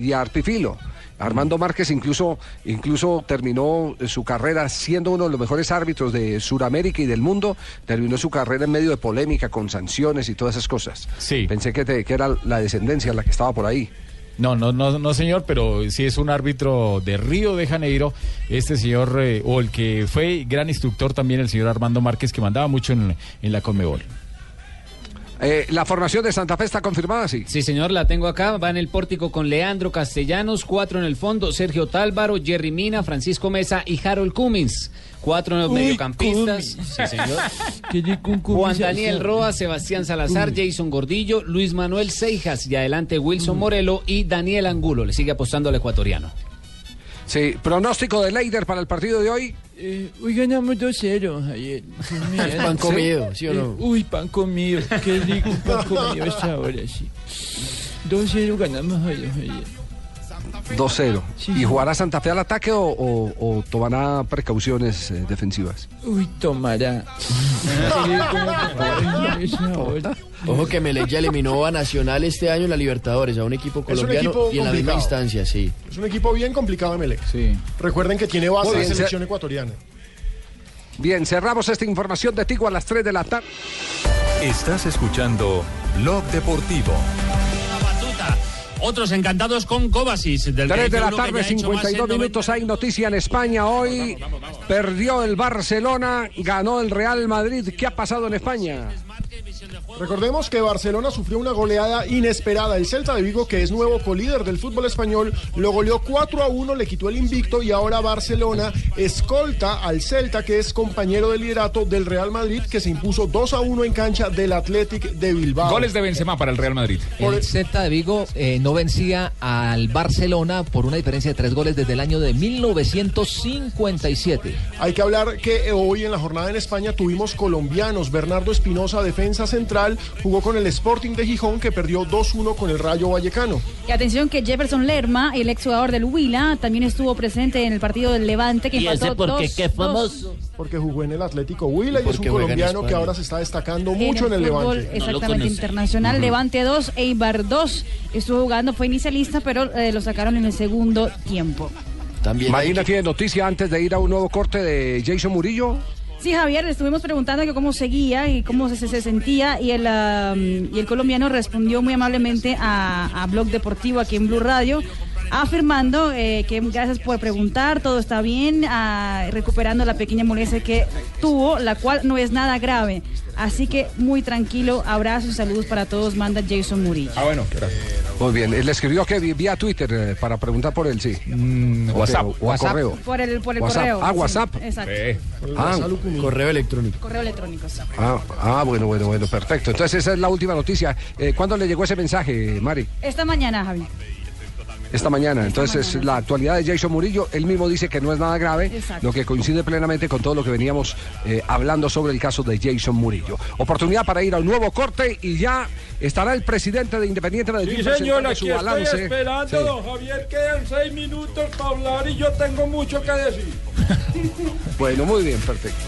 y a Arpifilo. Armando Márquez incluso, incluso terminó su carrera siendo uno de los mejores árbitros de Sudamérica y del mundo. Terminó su carrera en medio de polémica con sanciones y todas esas cosas. Sí. Pensé que, te- que era la descendencia la que estaba por ahí. No, no, no, no, señor, pero sí es un árbitro de Río de Janeiro. Este señor, eh, o el que fue gran instructor también, el señor Armando Márquez, que mandaba mucho en, en la Conmebol. Eh, la formación de Santa Fe está confirmada, sí. Sí, señor, la tengo acá. Va en el pórtico con Leandro Castellanos, cuatro en el fondo, Sergio Tálvaro, Jerry Mina, Francisco Mesa y Harold Cummins. Cuatro en los Uy, mediocampistas. Sí, señor. Juan Daniel Roa, Sebastián Salazar, Jason Gordillo, Luis Manuel Seijas y adelante Wilson Morelo y Daniel Angulo. Le sigue apostando al ecuatoriano. Sí, pronóstico de Leider para el partido de hoy. Eh, hoy ganamos 2-0, Javier. Es pan comido, ¿sí o no? Eh, uy, pan comido. Qué rico pan comido hasta ahora, sí. 2-0 ganamos Javier. 2-0. ¿Y jugará Santa Fe al ataque o, o- o tomará precauciones eh, defensivas? Uy, tomará. Ojo que Melec ya eliminó a Nacional este año en la Libertadores, a un equipo Es un colombiano equipo y en la misma instancia, sí. Es un equipo bien complicado Emelec. Recuerden que tiene base bien, selección ecuatoriana. Bien, cerramos esta información de Tigo a las 3 de la tarde. Estás escuchando Blog Deportivo. batuta. Otros encantados con Kovacic. Del 3 de la tarde, ya ha hecho más 52 en minutos. Hay noticia en España hoy. Perdió el Barcelona, ganó el Real Madrid. ¿Qué ha pasado en España? Recordemos que Barcelona sufrió una goleada inesperada. El Celta de Vigo, que es nuevo colíder del fútbol español, lo goleó 4 a 1, le quitó el invicto y ahora Barcelona escolta al Celta, que es compañero de liderato del Real Madrid, que se impuso 2 a 1 en cancha del Athletic de Bilbao. Goles de Benzema para el Real Madrid. El Celta de Vigo eh, no vencía al Barcelona por una diferencia de tres goles desde el año de 1957. Hay que hablar que hoy en la jornada en España tuvimos colombianos. Bernardo Espinosa, defensa central, jugó con el Sporting de Gijón, que perdió 2-1 con el Rayo Vallecano. Y atención que Jefferson Lerma, el exjugador del Huila, también estuvo presente en el partido del Levante que ¿Y empató ese por qué? dos- ¿Qué dos famoso? Porque jugó en el Atlético Huila y es un Porque colombiano que ahora se está destacando en mucho en el, fútbol Levante. exactamente internacional. Levante 2, Eibar 2. Estuvo jugando, fue inicialista, pero eh, lo sacaron en el segundo tiempo. También Marina tiene noticia antes de ir a un nuevo corte de Jason Murillo. Sí, Javier, le estuvimos preguntando que cómo seguía y cómo se, se sentía y el, ah, y el colombiano respondió muy amablemente a, a Blog Deportivo aquí en Blue Radio, afirmando eh, que gracias por preguntar, todo está bien, ah, recuperando la pequeña molestia que tuvo, la cual no es nada grave. Así que muy tranquilo, abrazos y saludos para todos, manda Jason Murillo. Ah, bueno, Muy bien, él escribió que vía Twitter eh, para preguntar por él, sí. Ok, WhatsApp. O, a WhatsApp. correo. Por el, por el WhatsApp. correo. Ah, sí, WhatsApp. exacto. Ah, correo electrónico. Correo electrónico. sí. Ah, ah, bueno, bueno, bueno, perfecto. Entonces esa es la última noticia. Eh, ¿Cuándo le llegó ese mensaje, Mari? Esta mañana, Javier. Esta mañana. Entonces, es la actualidad de Jason Murillo, él mismo dice que no es nada grave, Exacto. lo que coincide plenamente con todo lo que veníamos eh, hablando sobre el caso de Jason Murillo. Oportunidad para ir a un nuevo corte y ya estará el presidente de Independiente Medellín Sí, señor, aquí su estoy balance. esperando, Sí. don Javier. Quedan seis minutos para hablar y yo tengo mucho que decir. Bueno, muy bien, perfecto.